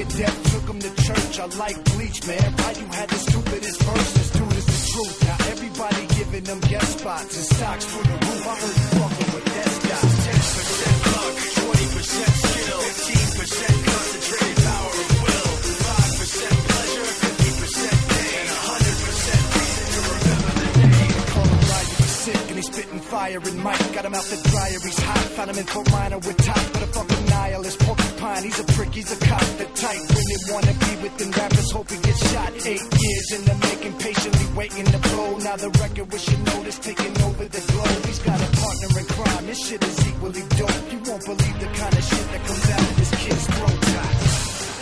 Took him to church. I like Bleach, man. Ryu had the stupidest verses, dude, is the truth. Now everybody giving them guest spots and stocks for the roof. I heard you fucking with that guy. 10% luck, 20% skill, 15% concentrated power of will, 5% pleasure, 50% pain, and 100% reason to remember the name. Call him Ryu, he's sick and he's spitting fire and Mike got him out the dryer, he's hot. Found him in Fort Minor with top, but a fucking nihilist porcupine. He's a prick, he's a cop, the type. Women wanna be with them rappers, hope he gets shot. Eight years in the making, patiently waiting to blow. Now the record with your notice taking over the globe. He's got a partner in crime, this shit is equally dope. You won't believe the kind of shit that comes out of this kid's throat.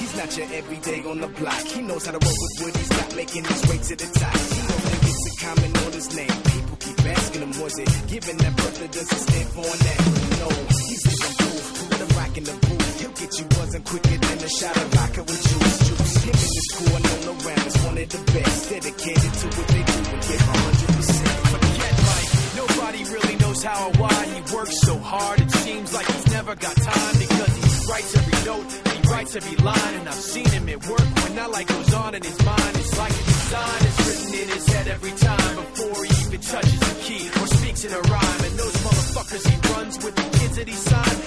He's not your everyday on the block. He knows how to work with wood. He's not making his way to the top. He only gets a common on his name. People keep asking him, was it given that birth or does he stand for an that? No, he's in the booth. He'll get you buzzing quicker than a shot of vodka with juice. Juice. Him and his crew are known around as one of the best. Dedicated to what they do and give 100%. Forget Mike, nobody really knows how or why he works so hard. It seems like he's never got time because he writes every note, he writes every line, and I've seen him at work when that light goes on in his mind. It's like a design is written in his head every time before he even touches a key or speaks in a rhyme. And those motherfuckers he runs with the kids that he signed,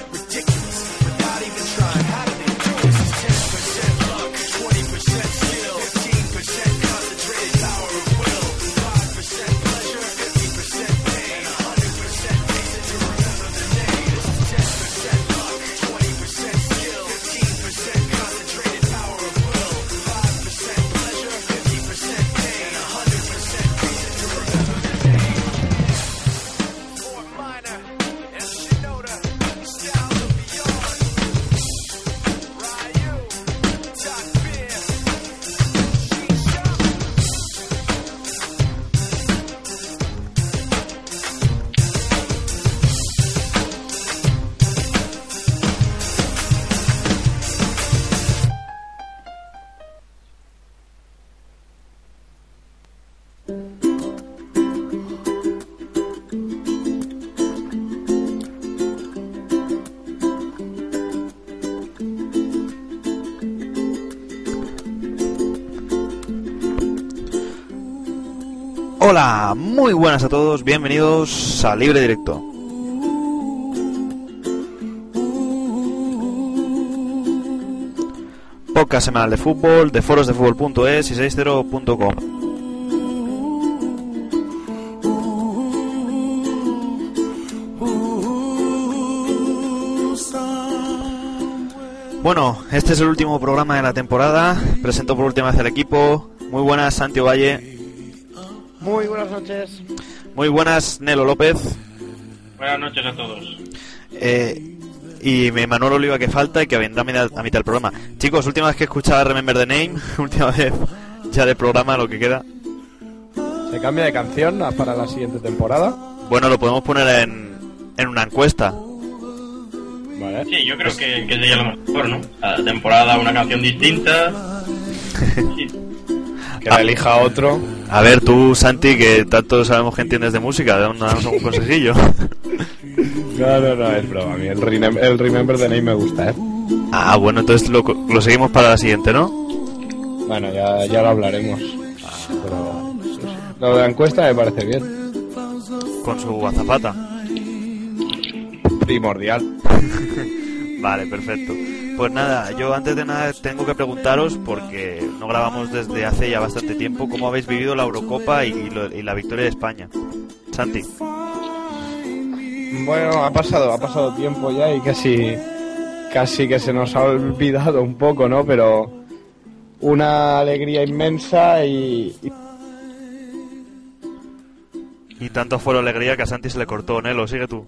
Hola, muy buenas a todos, bienvenidos a Libre Directo. Podcast semanal de fútbol de forosdefutbol.es y 60.com. Bueno, este es el último programa de la temporada. Presento por última vez al equipo. Muy buenas, Santi Valle. Muy buenas noches. Muy buenas, Nelo López. Buenas noches a todos. Eh, y me Manuel Oliva que falta y que vendrá a mitad, a mitad del programa. Chicos, última vez que escuchaba Remember the Name, última vez ya de programa lo que queda. ¿Se cambia de canción para la siguiente temporada? Bueno, lo podemos poner en, en una encuesta. Vale. Sí, yo creo que, que sería lo mejor, ¿no? Cada temporada una canción distinta. Sí. Que la elija otro. A ver, tú, Santi, que tanto sabemos que entiendes de música, danos un consejillo. No, no, no, es broma. A mí el, Remem- el Remember the Name me gusta, ¿eh? Ah, bueno, entonces lo, lo seguimos para la siguiente, ¿no? Bueno, ya, ya lo hablaremos. Pero lo de la encuesta me parece bien. Con su azafata. Primordial. Vale, perfecto. Pues nada, yo antes de nada tengo que preguntaros, porque no grabamos desde hace ya bastante tiempo, cómo habéis vivido la Eurocopa y, lo- y la victoria de España. Santi. Bueno, ha pasado, ha pasado tiempo ya y casi, casi que se nos ha olvidado un poco, ¿no? Pero una alegría inmensa y, y Y tanto fue la alegría que a Santi se le cortó, Nelo, sigue tú.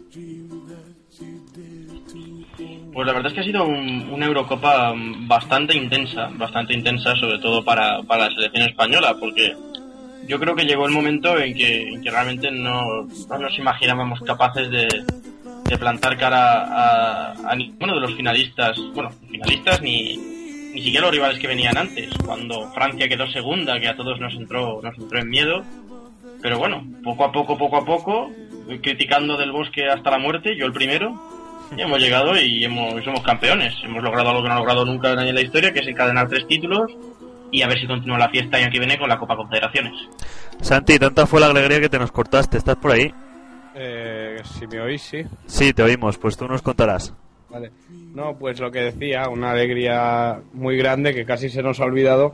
Pues la verdad es que ha sido un- una Eurocopa bastante intensa, bastante intensa, sobre todo para, para la selección española, porque yo creo que llegó el momento en que, en que realmente no, no nos imaginábamos capaces de, de plantar cara a, a ninguno de los finalistas, bueno, finalistas ni, ni siquiera los rivales que venían antes, cuando Francia quedó segunda, que a todos nos entró, nos entró en miedo. Pero bueno, poco a poco, poco a poco, criticando del bosque hasta la muerte, yo el primero, y hemos llegado y hemos, y somos campeones. Hemos logrado algo que no ha logrado nunca nadie en la historia, que es encadenar tres títulos y a ver si continúa la fiesta año que viene con la Copa Confederaciones. Santi, tanta fue la alegría que te nos cortaste. ¿Estás por ahí? eh, si me oís, sí. Sí, te oímos, pues tú nos contarás. Vale. No, pues lo que decía, una alegría muy grande que casi se nos ha olvidado,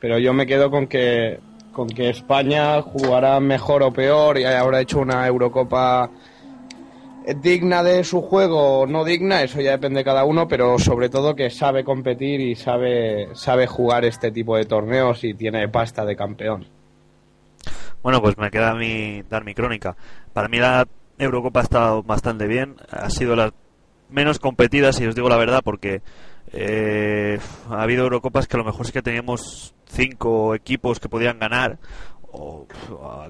pero yo me quedo con que con que España jugará mejor o peor y habrá hecho una Eurocopa digna de su juego o no digna, eso ya depende de cada uno, pero sobre todo que sabe competir y sabe sabe jugar este tipo de torneos y tiene pasta de campeón. Bueno, pues me queda a mí dar mi crónica. Para mí la Eurocopa ha estado bastante bien. Ha sido la menos competida, si os digo la verdad, porque eh, ha habido Eurocopas que a lo mejor es que teníamos cinco equipos que podían ganar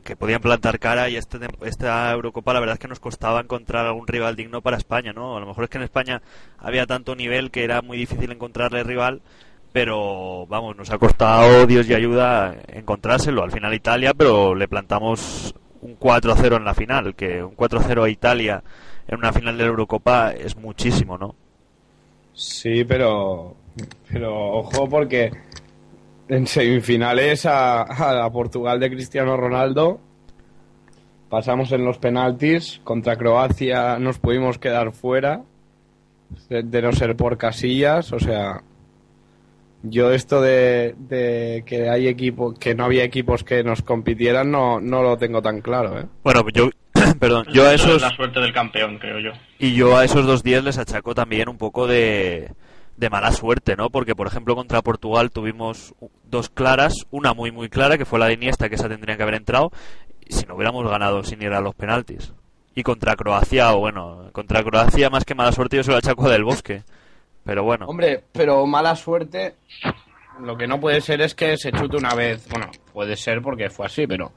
que podían plantar cara y este, esta Eurocopa la verdad es que nos costaba encontrar algún rival digno para España, ¿no? A lo mejor es que en España había tanto nivel que era muy difícil encontrarle rival, pero vamos, nos ha costado Dios y ayuda encontrárselo. Al final Italia, pero le plantamos un 4-0 en la final, que un 4-0 a Italia en una final de la Eurocopa es muchísimo, ¿no? Sí, pero pero ojo porque en semifinales a, a la Portugal de Cristiano Ronaldo pasamos en los penaltis contra Croacia nos pudimos quedar fuera de, de no ser por casillas, o sea, yo esto de, de que hay equipos que no había equipos que nos compitieran no no lo tengo tan claro, ¿eh? Bueno, yo, perdón, yo a Eso esos es la suerte del campeón, creo yo. y yo a esos dos días les achaco también un poco de, de mala suerte, ¿no? Porque por ejemplo contra Portugal tuvimos dos claras, una muy muy clara que fue la de Iniesta que esa tendría que haber entrado, si no hubiéramos ganado sin ir a los penaltis. Y contra Croacia, o bueno, contra Croacia más que mala suerte yo se lo achaco del Bosque. Pero bueno, Hombre, pero mala suerte. Lo que no puede ser es que se chute una vez. Bueno, puede ser porque fue así, pero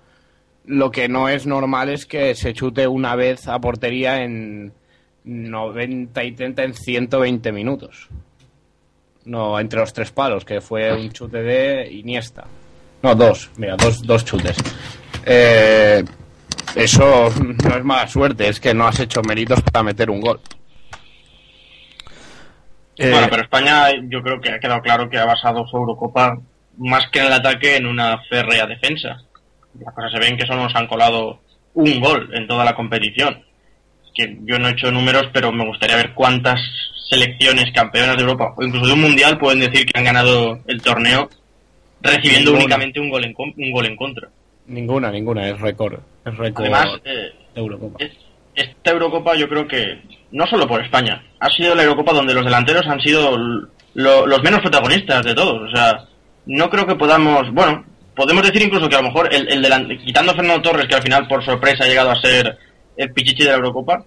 lo que no es normal es que se chute una vez a portería en 90 y 30 en 120 minutos. No, entre los tres palos, que fue un chute de Iniesta. No, dos, mira, dos, dos chutes. Eh, eso no es mala suerte, es que no has hecho méritos para meter un gol. eh, Bueno, pero España yo creo que ha quedado claro que ha basado su Eurocopa más que en el ataque en una férrea defensa. Las cosas se ven que solo nos han colado un gol en toda la competición. Que yo no he hecho números, pero me gustaría ver cuántas selecciones campeonas de Europa o incluso de un mundial pueden decir que han ganado el torneo recibiendo Ninguna. únicamente un gol en, un gol en contra. Ninguna, ninguna, es récord. Es récord Además, eh, de Eurocopa. es- esta Eurocopa yo creo que, no solo por España, ha sido la Eurocopa donde los delanteros han sido lo- los menos protagonistas de todos. O sea, no creo que podamos, bueno, podemos decir incluso que a lo mejor el, el quitando a Fernando Torres, que al final por sorpresa ha llegado a ser el pichichi de la Eurocopa,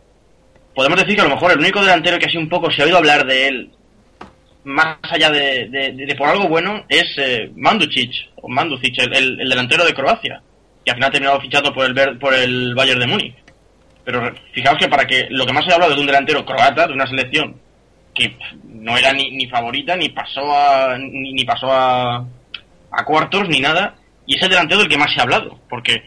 podemos decir que a lo mejor el único delantero que así un poco se ha oído hablar de él, más allá de, de- por algo bueno, es eh, Manducic, o Manducic, el, el- el delantero de Croacia, que al final ha terminado fichado por el, por el Bayern de Múnich. Pero fijaos que para que lo que más se ha hablado de un delantero croata, de una selección que no era ni, ni favorita, ni pasó a ni, ni pasó a, a cuartos, ni nada, y es el delantero del que más se ha hablado, porque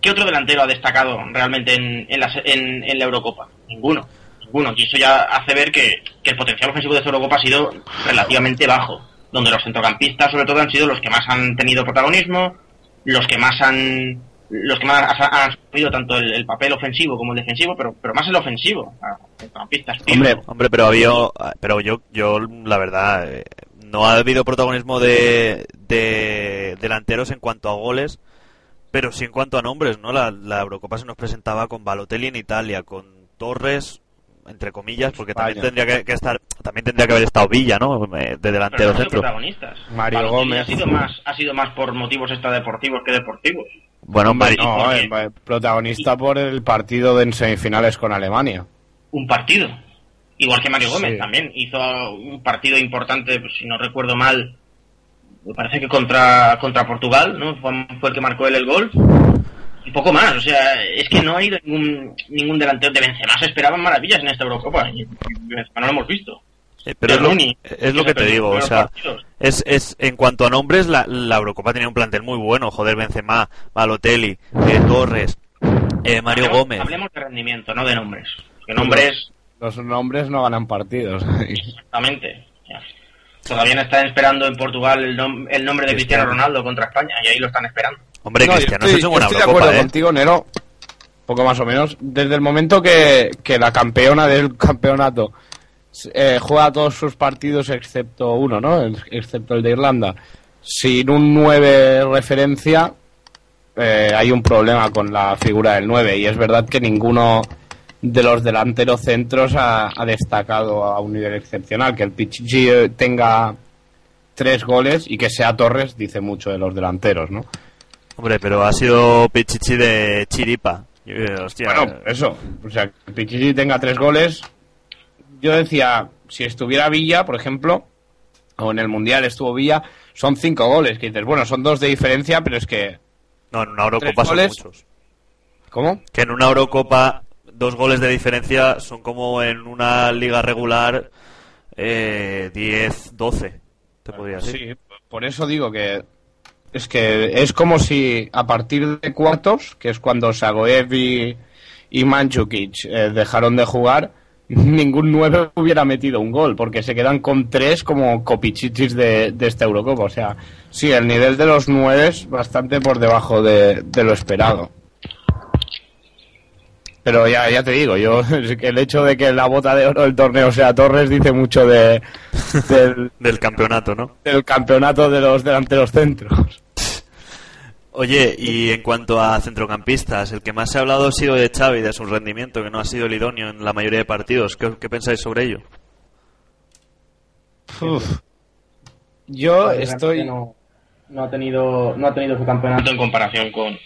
¿qué otro delantero ha destacado realmente en, la, Eurocopa? Ninguno, ninguno, y eso ya hace ver que, el potencial ofensivo de esta Eurocopa ha sido relativamente bajo, donde los centrocampistas sobre todo han sido los que más han tenido protagonismo, los que más han los que más han asumido tanto el, el papel ofensivo como el defensivo, pero, más el ofensivo. Pirlo, Hombre, Hombre, pero había, pero yo, yo la verdad, eh, no ha habido protagonismo de, de delanteros en cuanto a goles, pero sí en cuanto a nombres, ¿no? La, la Eurocopa se nos presentaba con Balotelli en Italia, con Torres, entre comillas, porque también tendría que, que estar, también tendría que haber estado Villa, ¿no? Eh, De pero delantero no son centro. protagonistas. Mario Balotelli Gómez. Ha sido, más, ha sido más por motivos extradeportivos que deportivos. Bueno, Hombre, Mari- no, porque- eh, protagonista por el partido de en semifinales con Alemania. Un partido. Igual que Mario Sí. Gómez también. Hizo un partido importante, pues, si no recuerdo mal, me parece que contra, contra Portugal, ¿no? Fue, fue el que marcó él el gol. Y poco más, o sea, es que no ha ido ningún, ningún delantero de Benzema. Se esperaban maravillas en esta Eurocopa y, y Benzema no lo hemos visto. eh, pero es lo, Rooney, es lo que te digo, o sea. Es, es, en cuanto a nombres, la, la Eurocopa tenía un plantel muy bueno. Joder, Benzema, Balotelli, eh, Torres, eh, Mario Hablemos- Gómez. Hablemos de rendimiento, no de nombres. Que nombres, Los nombres no ganan partidos. exactamente. Ya. Todavía no están esperando en Portugal el, nom- el nombre de Cristiano Cristiano. Ronaldo contra España y ahí lo están esperando. Hombre, No, Cristiano estoy, yo estoy de acuerdo ¿eh? contigo, Nero. Poco más o menos. Desde el momento que, que la campeona del campeonato eh, juega todos sus partidos excepto uno, ¿no? Excepto el de Irlanda. Sin un 9 referencia, eh, hay un problema con la figura del 9. Y es verdad que ninguno de los delanteros centros ha, ha destacado a un nivel excepcional. Que el Pichichi eh, tenga tres goles y que sea Torres dice mucho de los delanteros, ¿no? Hombre, pero ha sido Pichichi de Chiripa. Eh, hostia, Bueno, eso. O sea, que Pichichi tenga tres goles. Yo decía, si estuviera Villa, por ejemplo, o en el Mundial estuvo Villa, son cinco goles. Que dices, bueno, son dos de diferencia, pero es que. no, en una Eurocopa son muchos. ¿Cómo? Que en una Eurocopa dos goles de diferencia son como en una liga regular eh, 10, 12, te podría. Sí, por eso digo que. Es que es como si a partir de cuartos, que es cuando Sagoev y, y Mandzukic eh, dejaron de jugar, ningún nueve hubiera metido un gol, porque se quedan con tres como copichichis de, de esta Eurocopa. O sea, sí, el nivel de los nueve es bastante por debajo de, de lo esperado. Pero ya, ya te digo, yo el hecho de que la bota de oro del torneo sea Torres dice mucho de, del, Del campeonato, ¿no? del campeonato de los delanteros centros. Oye, y en cuanto a centrocampistas, el que más se ha hablado ha sido de Xavi, de su rendimiento, que no ha sido el idóneo en la mayoría de partidos. ¿Qué, qué pensáis sobre ello? Yo Realmente estoy... no, no ha tenido no ha tenido su campeonato en comparación con,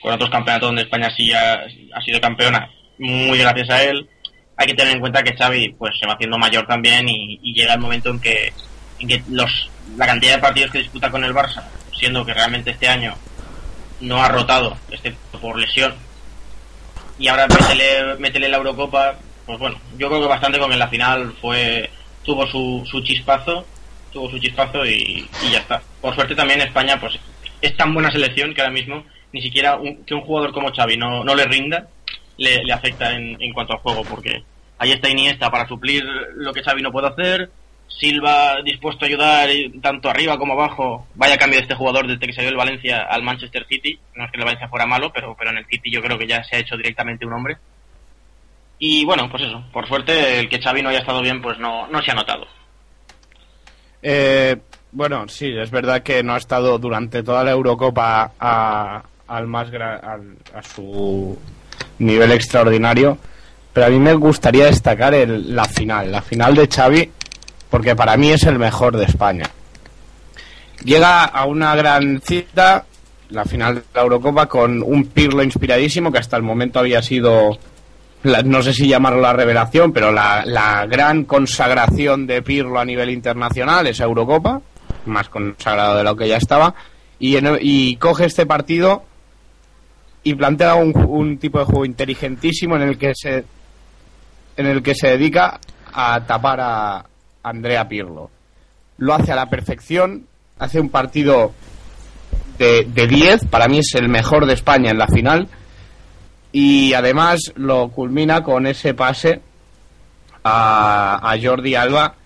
con otros campeonatos donde España sí ha, sido campeona muy gracias a él hay que tener en cuenta que Xavi pues se va haciendo mayor también y, y llega el momento en que, en que los la cantidad de partidos que disputa con el Barça siendo que realmente este año no ha rotado excepto por lesión y ahora métele, métele la Eurocopa pues bueno yo creo que bastante con que en la final fue tuvo su, su chispazo tuvo su chispazo y, y ya está. Por suerte también España pues es tan buena selección que ahora mismo ni siquiera un- que un jugador como Xavi no, no le rinda le, le afecta en, en cuanto al juego porque ahí está Iniesta para suplir lo que Xavi no puede hacer Silva dispuesto a ayudar y tanto arriba como abajo. Vaya cambio de este jugador desde que salió el Valencia al Manchester City. No es que el Valencia fuera malo pero, pero en el City yo creo que ya se ha hecho directamente un hombre. Y bueno pues eso por suerte el que Xavi no haya estado bien pues no, no se ha notado. Eh, bueno, sí, es verdad que no ha estado durante toda la Eurocopa a, al más al- a su nivel extraordinario, pero a mí me gustaría destacar el- la final, la final de Xavi, porque para mí es el mejor de España. llega a una gran cita, la final de la Eurocopa, con un Pirlo inspiradísimo que hasta el momento había sido, la- no sé si llamarlo la revelación, pero la, la gran consagración de Pirlo a nivel internacional, esa Eurocopa, más consagrado de lo que ya estaba, y coge este partido y plantea un, un tipo de juego inteligentísimo en el que se en el que se dedica a tapar a Andrea Pirlo. Lo hace a la perfección, hace un partido de, de 10, para mí es el mejor de España en la final, y además lo culmina con ese pase a, a Jordi Alba,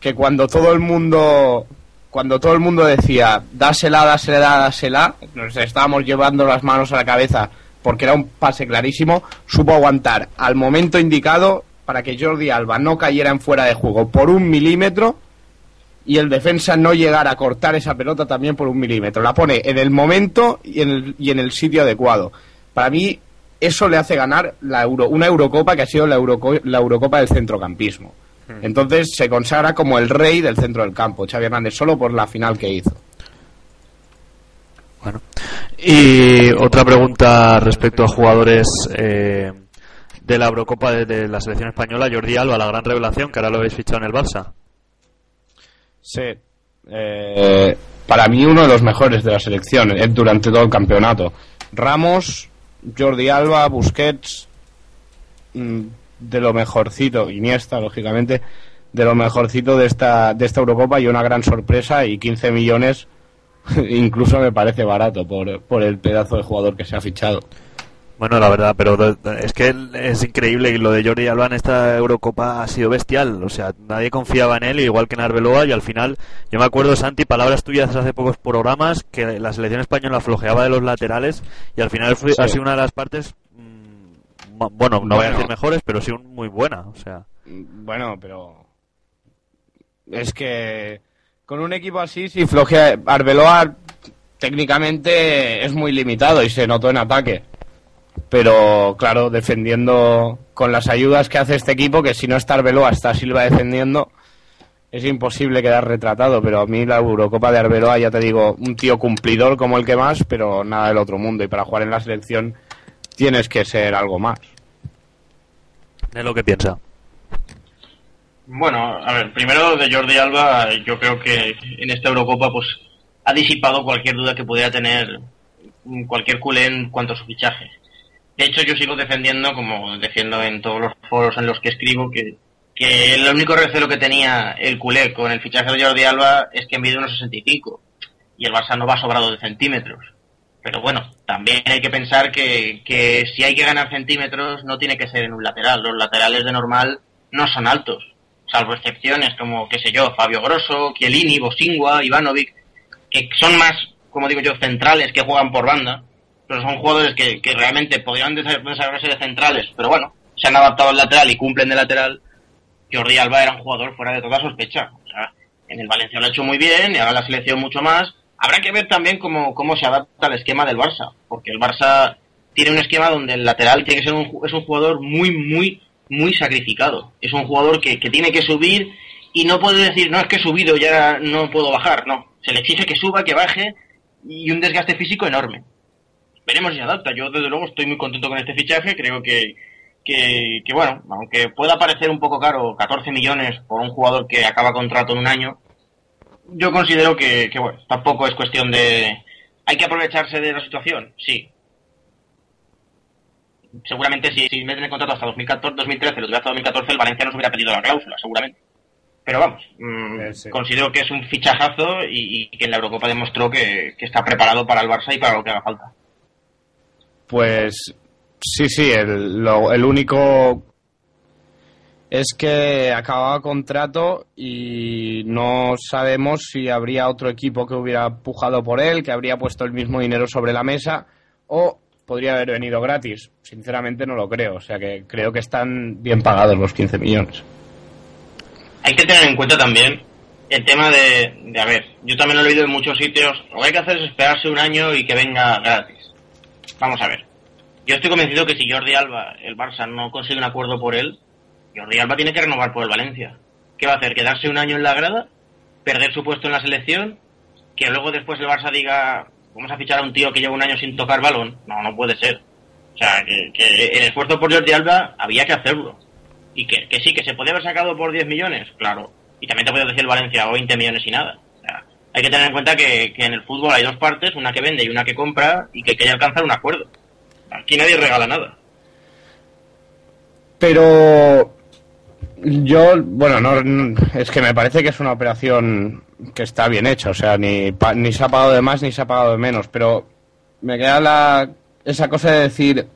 que cuando todo el mundo cuando todo el mundo decía dásela, dásela, dásela, nos estábamos llevando las manos a la cabeza porque era un pase clarísimo, supo aguantar al momento indicado para que Jordi Alba no cayera en fuera de juego por un milímetro y el defensa no llegara a cortar esa pelota también por un milímetro. La pone en el momento y en el, y en el sitio adecuado. Para mí eso le hace ganar la Euro- una Eurocopa que ha sido la, Euroco- la Eurocopa del centrocampismo. Entonces se consagra como el rey del centro del campo, Xavi Hernández, solo por la final que hizo. Bueno. Y otra pregunta respecto a jugadores eh, de la Eurocopa de, de la selección española, Jordi Alba, la gran revelación, que ahora lo habéis fichado en el Barça. Sí. Eh, para mí uno de los mejores de la selección eh, durante todo el campeonato. Ramos, Jordi Alba, Busquets, mm, de lo mejorcito, Iniesta, lógicamente, de lo mejorcito de esta, de esta Eurocopa y una gran sorpresa y 15 millones incluso me parece barato por, por el pedazo de jugador que se ha fichado. Bueno, la verdad, pero es que es increíble y lo de Jordi Alba en esta Eurocopa ha sido bestial. O sea, nadie confiaba en él, igual que en Arbeloa, y al final, yo me acuerdo, Santi, palabras tuyas hace pocos programas, que la selección española flojeaba de los laterales, y al final fue, Sí. ha sido una de las partes, bueno, no voy a decir mejores, pero sí un- muy buena. O sea, Bueno, pero es que con un equipo así, si flojea Arbeloa técnicamente es muy limitado y se notó en ataque. Pero claro, defendiendo con las ayudas que hace este equipo, que si no está Arbeloa, está Silva defendiendo, es imposible quedar retratado. Pero a mí la Eurocopa de Arbeloa, ya te digo, un tío cumplidor como el que más, pero nada del otro mundo. Y para jugar en la selección tienes que ser algo más. es lo que piensa. Bueno, a ver, primero de Jordi Alba, yo creo que en esta Eurocopa pues ha disipado cualquier duda que pudiera tener cualquier culé en cuanto a su fichaje. De hecho, yo sigo defendiendo, como defiendo en todos los foros en los que escribo, que, que el único recelo que tenía el culé con el fichaje de Jordi Alba es que mide unos 65 y el Barça no va sobrado de centímetros. Pero bueno, también hay que pensar que, que si hay que ganar centímetros no tiene que ser en un lateral. Los laterales de normal no son altos, salvo excepciones como, qué sé yo, Fabio Grosso, Chiellini, Bosingua, Ivanovic, que son más, como digo yo, centrales que juegan por banda, pero son jugadores que, que realmente podrían desa- desarrollarse de centrales, pero bueno, se han adaptado al lateral y cumplen de lateral. Jordi Alba era un jugador fuera de toda sospecha. O sea, en el Valencia lo ha hecho muy bien y ahora la selección mucho más. Habrá que ver también cómo, cómo se adapta al esquema del Barça, porque el Barça tiene un esquema donde el lateral tiene que ser un, es un jugador muy, muy, muy sacrificado. Es un jugador que, que tiene que subir y no puede decir, no es que he subido, ya no puedo bajar. No, se le exige que suba, que baje y un desgaste físico enorme. Veremos si se adapta. Yo, desde luego, estoy muy contento con este fichaje. Creo que, que, que, bueno, aunque pueda parecer un poco caro, 14 millones por un jugador que acaba contrato en un año, yo considero que, que, bueno, tampoco es cuestión de... ¿Hay que aprovecharse de la situación? Sí. Seguramente si, si meten el contrato hasta 2014, 2013, lo tuviera hasta 2014, el Valencia nos hubiera pedido la cláusula, seguramente. Pero vamos, mm, Eh, sí. considero que es un fichajazo y, y que en la Eurocopa demostró que, que está preparado para el Barça y para lo que haga falta. Pues sí, sí, el, lo- el único es que acababa contrato y no sabemos si habría otro equipo que hubiera pujado por él, que habría puesto el mismo dinero sobre la mesa o podría haber venido gratis. Sinceramente no lo creo, o sea que creo que están bien pagados los 15 millones. Hay que tener en cuenta también el tema de, de, a ver, yo también lo he leído en muchos sitios, lo que hay que hacer es esperarse un año y que venga gratis. Vamos a ver. Yo estoy convencido que si Jordi Alba, el Barça, no consigue un acuerdo por él, Jordi Alba tiene que renovar por el Valencia. ¿Qué va a hacer? ¿Quedarse un año en la grada? ¿Perder su puesto en la selección? que luego después el Barça diga, vamos a fichar a un tío que lleva un año sin tocar balón. No, no puede ser. O sea, que, el esfuerzo por Jordi Alba había que hacerlo. Y que, sí, que se podía haber sacado por 10 millones, claro. Y también te puede decir el Valencia, o 20 millones y nada. O sea, hay que tener en cuenta que en el fútbol hay dos partes, una que vende y una que compra, y que hay que alcanzar un acuerdo. Aquí nadie regala nada. Pero yo, bueno, no, es que me parece que es una operación que está bien hecha, o sea, ni, pa- ni se ha pagado de más ni se ha pagado de menos, pero me queda la, esa cosa de decir,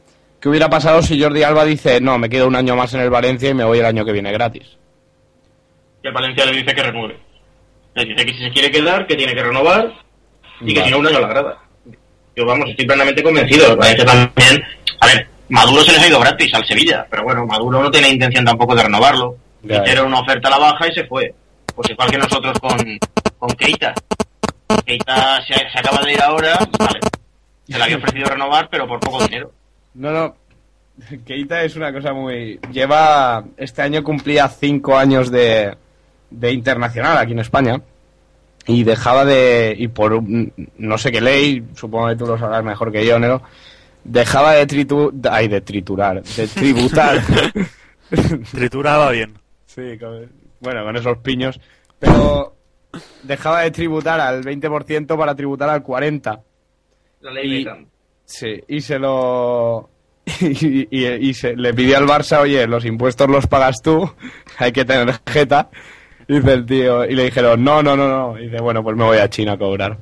¿qué hubiera pasado si Jordi Alba dice, no, me quedo un año más en el Valencia y me voy el año que viene gratis? Y el Valencia le dice que renueve. Le dice que si se quiere quedar, que tiene que renovar, y que si no, un año la grada. Yo, vamos, estoy plenamente convencido. El Valencia también, a ver, Maduro se les ha ido gratis al Sevilla, pero bueno, Maduro no tiene intención tampoco de renovarlo. Hicieron una oferta a la baja y se fue. Pues igual que nosotros con, con Keita. Keita se, se acaba de ir ahora, vale. Se le había ofrecido renovar, pero por poco dinero. No, no. Keita es una cosa muy. Lleva. Este año cumplía cinco años de, de internacional aquí en España. Y dejaba de. Y por no sé qué ley, supongo que tú lo sabrás mejor que yo, Nero. Dejaba de tritu, Ay, de triturar. De tributar. Trituraba bien. sí, con- bueno, con esos piños. Pero. Dejaba de tributar al 20% para tributar al 40%. La ley Y-. Sí, y se lo. Y, y- y se le pidió al Barça, oye, los impuestos los pagas tú, hay que tener jeta. Y dice el tío, y le dijeron, no, no, no, no. Y dice, bueno, pues me voy a China a cobrar.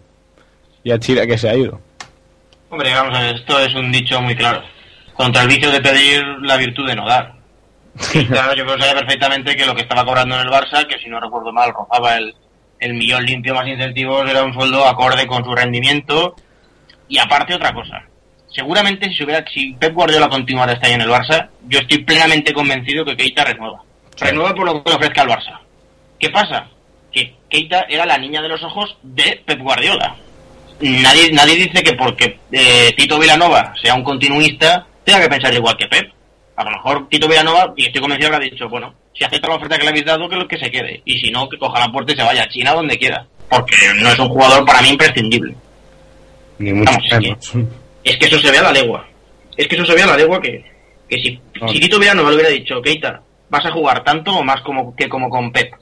Y a China que se ha ido. Hombre, vamos a ver, esto es un dicho muy claro. Contra el vicio de pedir, la virtud de no dar. Y claro, yo creo que sabía perfectamente que lo que estaba cobrando en el Barça, que si no recuerdo mal, rozaba el, el millón limpio más incentivos, era un sueldo acorde con su rendimiento. Y aparte otra cosa. Seguramente si, hubiera, si Pep Guardiola continuara este año en el Barça, yo estoy plenamente convencido que Keita renueva. Renueva por lo que le ofrezca al Barça. ¿Qué pasa? Que Keita era la niña de los ojos de Pep Guardiola nadie nadie dice que porque eh, Tito Villanova sea un continuista tenga que pensar igual que Pep. A lo mejor Tito Villanova, y estoy convencido, habrá dicho, bueno, si acepta la oferta que le habéis dado, que lo que se quede. Y si no, que coja la puerta y se vaya a China donde quiera. Porque no es un jugador para mí imprescindible. Ni mucho Vamos, es menos. Es que eso se ve a la legua. Es que eso se ve a la legua que, que si, No. si Tito Villanova le hubiera dicho, Keita, ¿vas a jugar tanto o más como que como con Pep?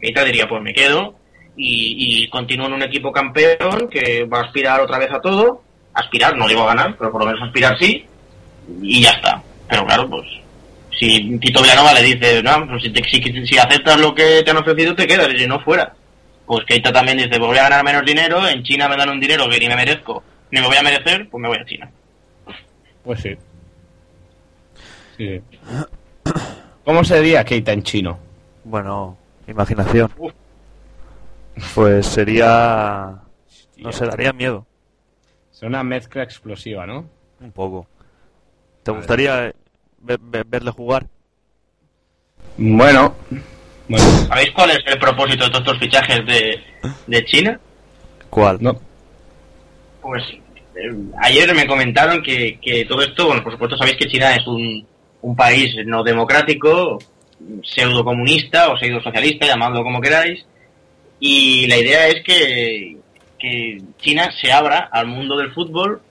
Keita diría, pues me quedo y, y continúo en un equipo campeón que va a aspirar otra vez a todo. Aspirar, no digo a ganar, pero por lo menos aspirar sí. Y ya está. Pero claro, pues si Tito Villanova le dice, no, pues si, te- si, si aceptas lo que te han ofrecido, te quedas, y si no, fuera. Pues Keita también dice, pues voy a ganar menos dinero, en China me dan un dinero que ni me merezco, ni me voy a merecer, pues me voy a China. Pues sí. Sí. ¿Cómo se diría Keita en chino? Bueno, imaginación. Uf. Pues sería... No sé, daría miedo. Es una mezcla explosiva, ¿no? Un poco. ¿Te gustaría ver- ver- verle jugar? Bueno. Bueno, ¿Sabéis cuál es el propósito de todos estos fichajes de, de China? ¿Cuál? no. Pues eh, ayer me comentaron que, que todo esto, bueno, por supuesto sabéis que China es un, un país no democrático, pseudo comunista o pseudo socialista, llamadlo como queráis, y la idea es que, que China se abra al mundo del fútbol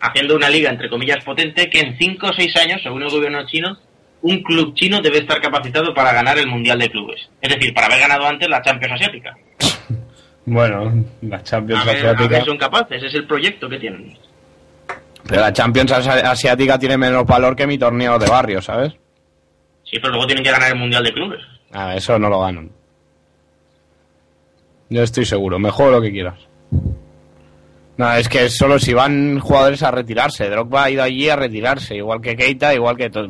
haciendo una liga entre comillas potente que en 5 o 6 años, según el gobierno chino, un club chino debe estar capacitado para ganar el Mundial de Clubes. Es decir, para haber ganado antes la Champions Asiática. Bueno, la Champions A ver, a ver Asiática. son capaces, es el proyecto que tienen. Pero la Champions Asi- Asiática tiene menos valor que mi torneo de barrio, ¿sabes? Sí, pero luego tienen que ganar el Mundial de Clubes. Ah, eso no lo ganan. Yo estoy seguro, mejor lo que quieras. No, es que solo si van jugadores a retirarse. Drogba ha ido allí a retirarse, igual que Keita, igual que to-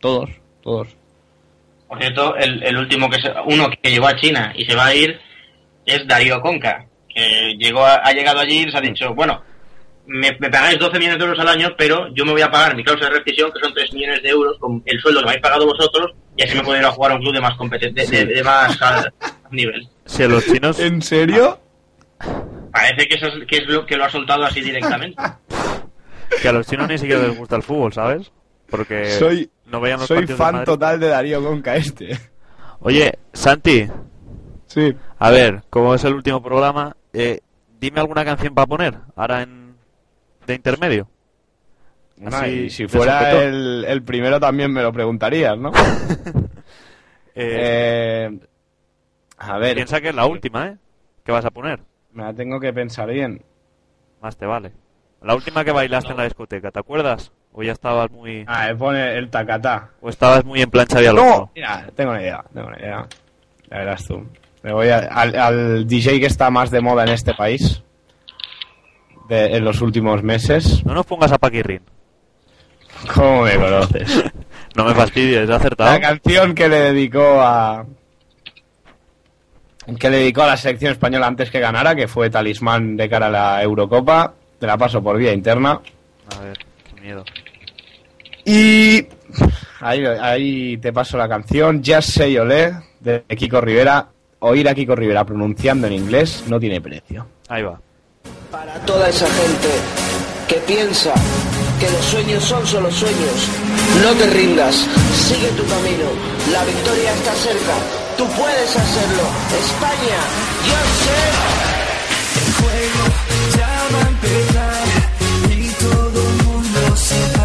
todos, todos. Por cierto, el, el último que se- uno que llegó a China y se va a ir es Darío Conca, que llegó a- ha llegado allí y se ha dicho, bueno, me, me pagáis 12 millones de euros al año, pero yo me voy a pagar mi cláusula de rescisión, que son 3 millones de euros, con el sueldo que me habéis pagado vosotros, y así me puedo ir a jugar a un club de más competente, de, de más al- nivel. Si a los chinos... ¿En serio? Parece que, eso es, que es lo que lo ha soltado así directamente. Que a los chinos ni siquiera les gusta el fútbol, ¿sabes? Porque Soy, no veían los soy de fan total de Darío Conca este. Oye, Santi, Sí. a ver, como es el último programa, eh, dime alguna canción para poner ahora en de intermedio. Y si fuera el, el primero también me lo preguntarías, ¿no? Eh, Eh, a ver, piensa que es la última, ¿eh? ¿Qué vas a poner? me la tengo que pensar bien. Más te vale. La última que bailaste en la discoteca, ¿te acuerdas? O ya estabas muy Ah, pone el tacatá. o estabas muy en plancha de No, mira, tengo una idea, tengo una idea. Ya verás tú. Me voy a- al, al DJ que está más de moda en este país de- en los últimos meses. No nos pongas a Paquirrin. ¿Cómo me conoces? No me fastidies, he La acertado. canción que le dedicó a que le dedicó a la selección española antes que ganara, que fue talismán de cara a la Eurocopa, te la paso por vía interna. A ver, qué miedo. Y ahí, ahí te paso la canción Just Say Olé de Kiko Rivera. Oír a Kiko Rivera pronunciando en inglés no tiene precio. Ahí va. Para toda esa gente que piensa que los sueños son solo sueños, no te rindas, sigue tu camino, la victoria está cerca, tú puedes hacerlo, España, yo sé. El juego ya va a empezar y todo el mundo se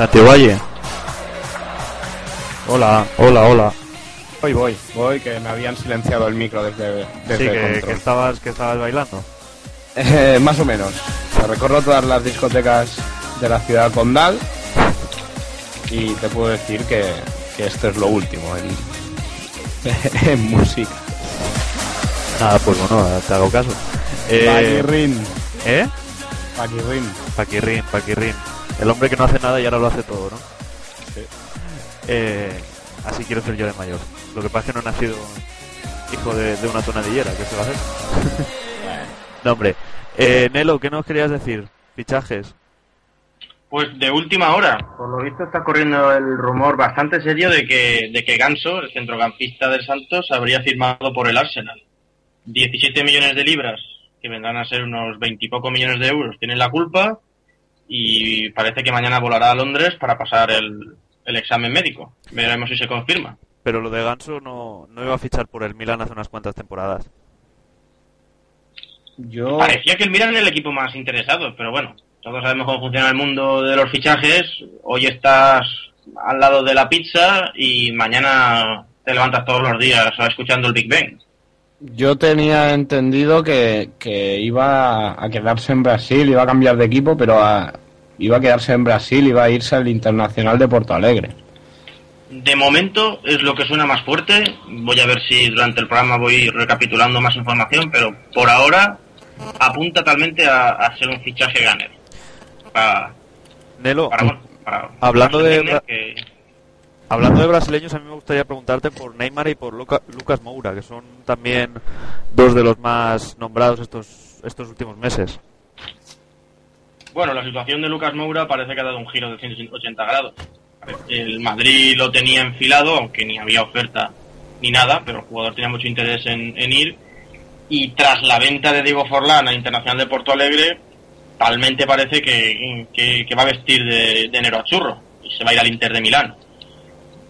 Santiago Valle. Hola, hola, hola. Voy, voy, voy, que me habían silenciado el micro desde, desde Sí, que, estabas, que estabas bailando. Eh, más o menos. O sea, recorro todas las discotecas de la ciudad condal y te puedo decir que, que esto es lo último en, en música. Nada, pues bueno, te hago caso. Eh, Paquirrin, ¿Eh? Paquirrin. Paquirrin, Paquirrin. El hombre que no hace nada y ahora lo hace todo, ¿no? Sí. Eh, así quiero ser yo de mayor. Lo que pasa es que no he nacido hijo de, de una tonadillera, ¿qué se va a hacer? no, hombre. Eh, Nelo, ¿qué nos querías decir? Fichajes. Pues de última hora. Por lo visto está corriendo el rumor bastante serio de que, de que Ganso, el centrocampista del Santos, habría firmado por el Arsenal. 17 millones de libras, que vendrán a ser unos 20 y poco millones de euros, tienen la culpa y parece que mañana volará a Londres para pasar el, el examen médico. Veremos si se confirma. Pero lo de Ganso no, no iba a fichar por el Milan hace unas cuantas temporadas. Yo, Parecía que el Milan era el equipo más interesado, pero bueno, todos sabemos cómo funciona el mundo de los fichajes. Hoy estás al lado de la pizza y mañana te levantas todos los días escuchando el Big Bang. Yo tenía entendido que, que iba a quedarse en Brasil, iba a cambiar de equipo, pero a- iba a quedarse en Brasil, iba a irse al Internacional de Porto Alegre. De momento es lo que suena más fuerte. Voy a ver si durante el programa voy recapitulando más información, pero por ahora apunta talmente a, a ser un fichaje ganer. Para, Nelo, para, bueno, para- Hablando para de- que- hablando de brasileños, a mí me gustaría preguntarte por Neymar y por Luca- Lucas Moura, que son también dos de los más nombrados estos, estos últimos meses. Bueno, la situación de Lucas Moura parece que ha dado un giro de 180 grados. El Madrid lo tenía enfilado, aunque ni había oferta ni nada, pero el jugador tenía mucho interés en, ir. Y tras la venta de Diego Forlán a Internacional de Porto Alegre, talmente parece que, que- que va a vestir de, de enero a churro y se va a ir al Inter de Milán.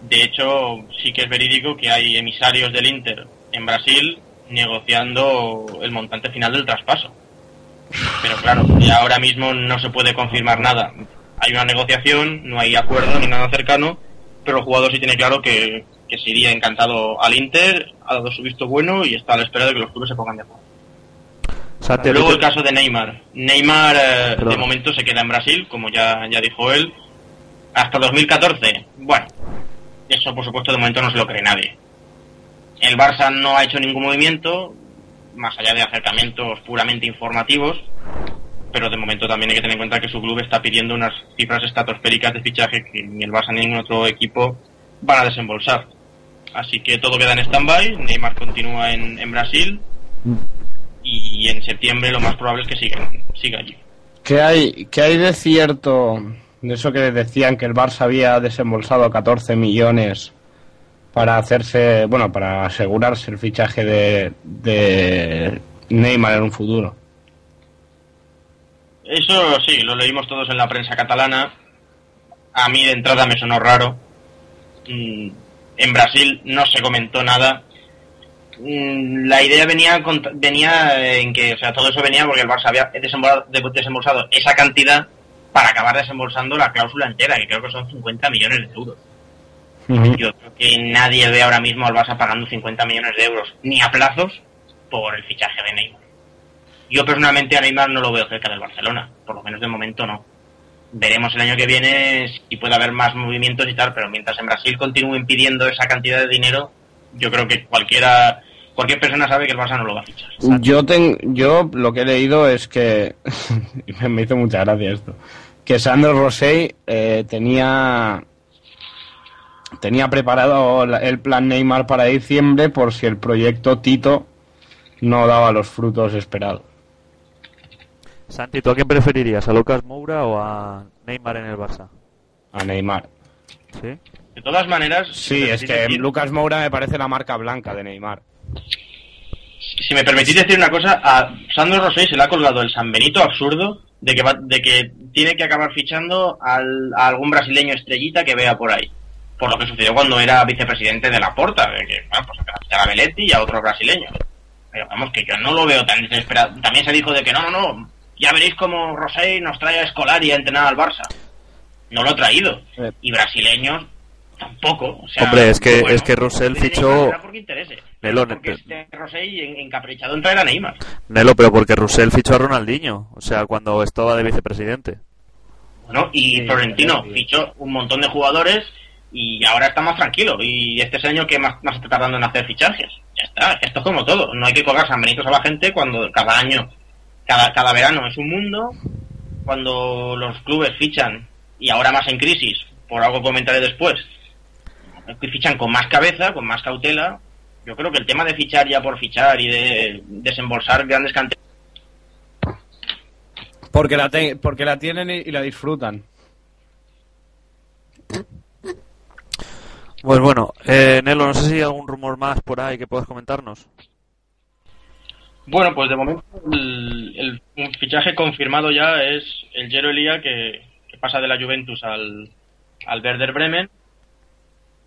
De hecho, sí que es verídico que hay emisarios del Inter en Brasil negociando el montante final del traspaso. Pero claro, ya ahora mismo no se puede confirmar nada. Hay una negociación, no hay acuerdo ni nada cercano, pero el jugador sí tiene claro que, que se iría encantado al Inter, ha dado su visto bueno y está a la espera de que los clubes se pongan de acuerdo. Luego ¿a el caso de Neymar. Neymar eh, de momento se queda en Brasil, como ya, ya dijo él, hasta 2014. Bueno, eso por supuesto de momento no se lo cree nadie. El Barça no ha hecho ningún movimiento, más allá de acercamientos puramente informativos, pero de momento también hay que tener en cuenta que su club está pidiendo unas cifras estratosféricas de fichaje que ni el Barça ni ningún otro equipo van a desembolsar. Así que todo queda en stand-by, Neymar continúa en, en Brasil y en septiembre lo más probable es que siga, siga allí. ¿Qué hay, ¿Qué hay de cierto eso que decían que el Barça había desembolsado 14 millones para hacerse, bueno, para asegurarse el fichaje de, de Neymar en un futuro? Eso sí, lo leímos todos en la prensa catalana. A mí de entrada me sonó raro. Mm, En Brasil no se comentó nada. Mm, La idea venía venía en que, o sea, todo eso venía porque el Barça había de- desembolsado esa cantidad para acabar desembolsando la cláusula entera, que creo que son 50 millones de euros. Yo creo que nadie ve ahora mismo al Barça pagando 50 millones de euros, ni a plazos, por el fichaje de Neymar. Yo personalmente a Neymar no lo veo cerca del Barcelona, por lo menos de momento no. Veremos el año que viene si puede haber más movimientos y tal, pero mientras en Brasil continúen pidiendo esa cantidad de dinero, yo creo que cualquiera, cualquier persona sabe que el Barça no lo va a fichar. Yo, ten- yo lo que he leído es que, y me- hizo mucha gracia esto, que Sandro Rosell eh, tenía, tenía preparado el plan Neymar para diciembre por si el proyecto Tito no daba los frutos esperados. Santi, ¿tú a quién preferirías? ¿A Lucas Moura o a Neymar en el Barça? A Neymar. ¿Sí? De todas maneras, Sí, si es que Lucas Moura me parece la marca blanca de Neymar. Si me permitís decir una cosa, a Sandro Rosell se le ha colgado el San Benito absurdo de que, va- de que tiene que acabar fichando al- a algún brasileño estrellita que vea por ahí. Por lo que sucedió cuando era vicepresidente de la Porta, de que, bueno, pues a fichar a Belletti y a otros brasileños. Pero vamos, que yo no lo veo tan desesperado. También se dijo de que no, no, no, ya veréis cómo Rosell nos trae a Escolari a entrenar al Barça. No lo ha traído. Eh. Y brasileños tampoco. O sea, Hombre, es que- bueno, es que Rosell fichó- porque interese. Nelo, porque este Rosell en- encaprichado en traer a Neymar. Nelo, pero porque Russell fichó a Ronaldinho, o sea, cuando estaba de vicepresidente. Bueno, y Sí, Florentino sí. fichó un montón de jugadores y ahora está más tranquilo. Y este es el año que más, más está tardando en hacer fichajes. Ya está, esto es como todo. No hay que colgar sanbenitos a la gente cuando cada año, cada, cada verano es un mundo. Cuando los clubes fichan, y ahora más en crisis, por algo que comentaré después, fichan con más cabeza, con más cautela. Yo creo que el tema de fichar ya por fichar y de desembolsar grandes cantidades Porque la, te- porque la tienen y, y la disfrutan. Pues bueno, eh, Nelo, no sé si hay algún rumor más por ahí que puedas comentarnos. Bueno, pues de momento el, el- un fichaje confirmado ya es el Jero Elía que, que pasa de la Juventus al, al Werder Bremen.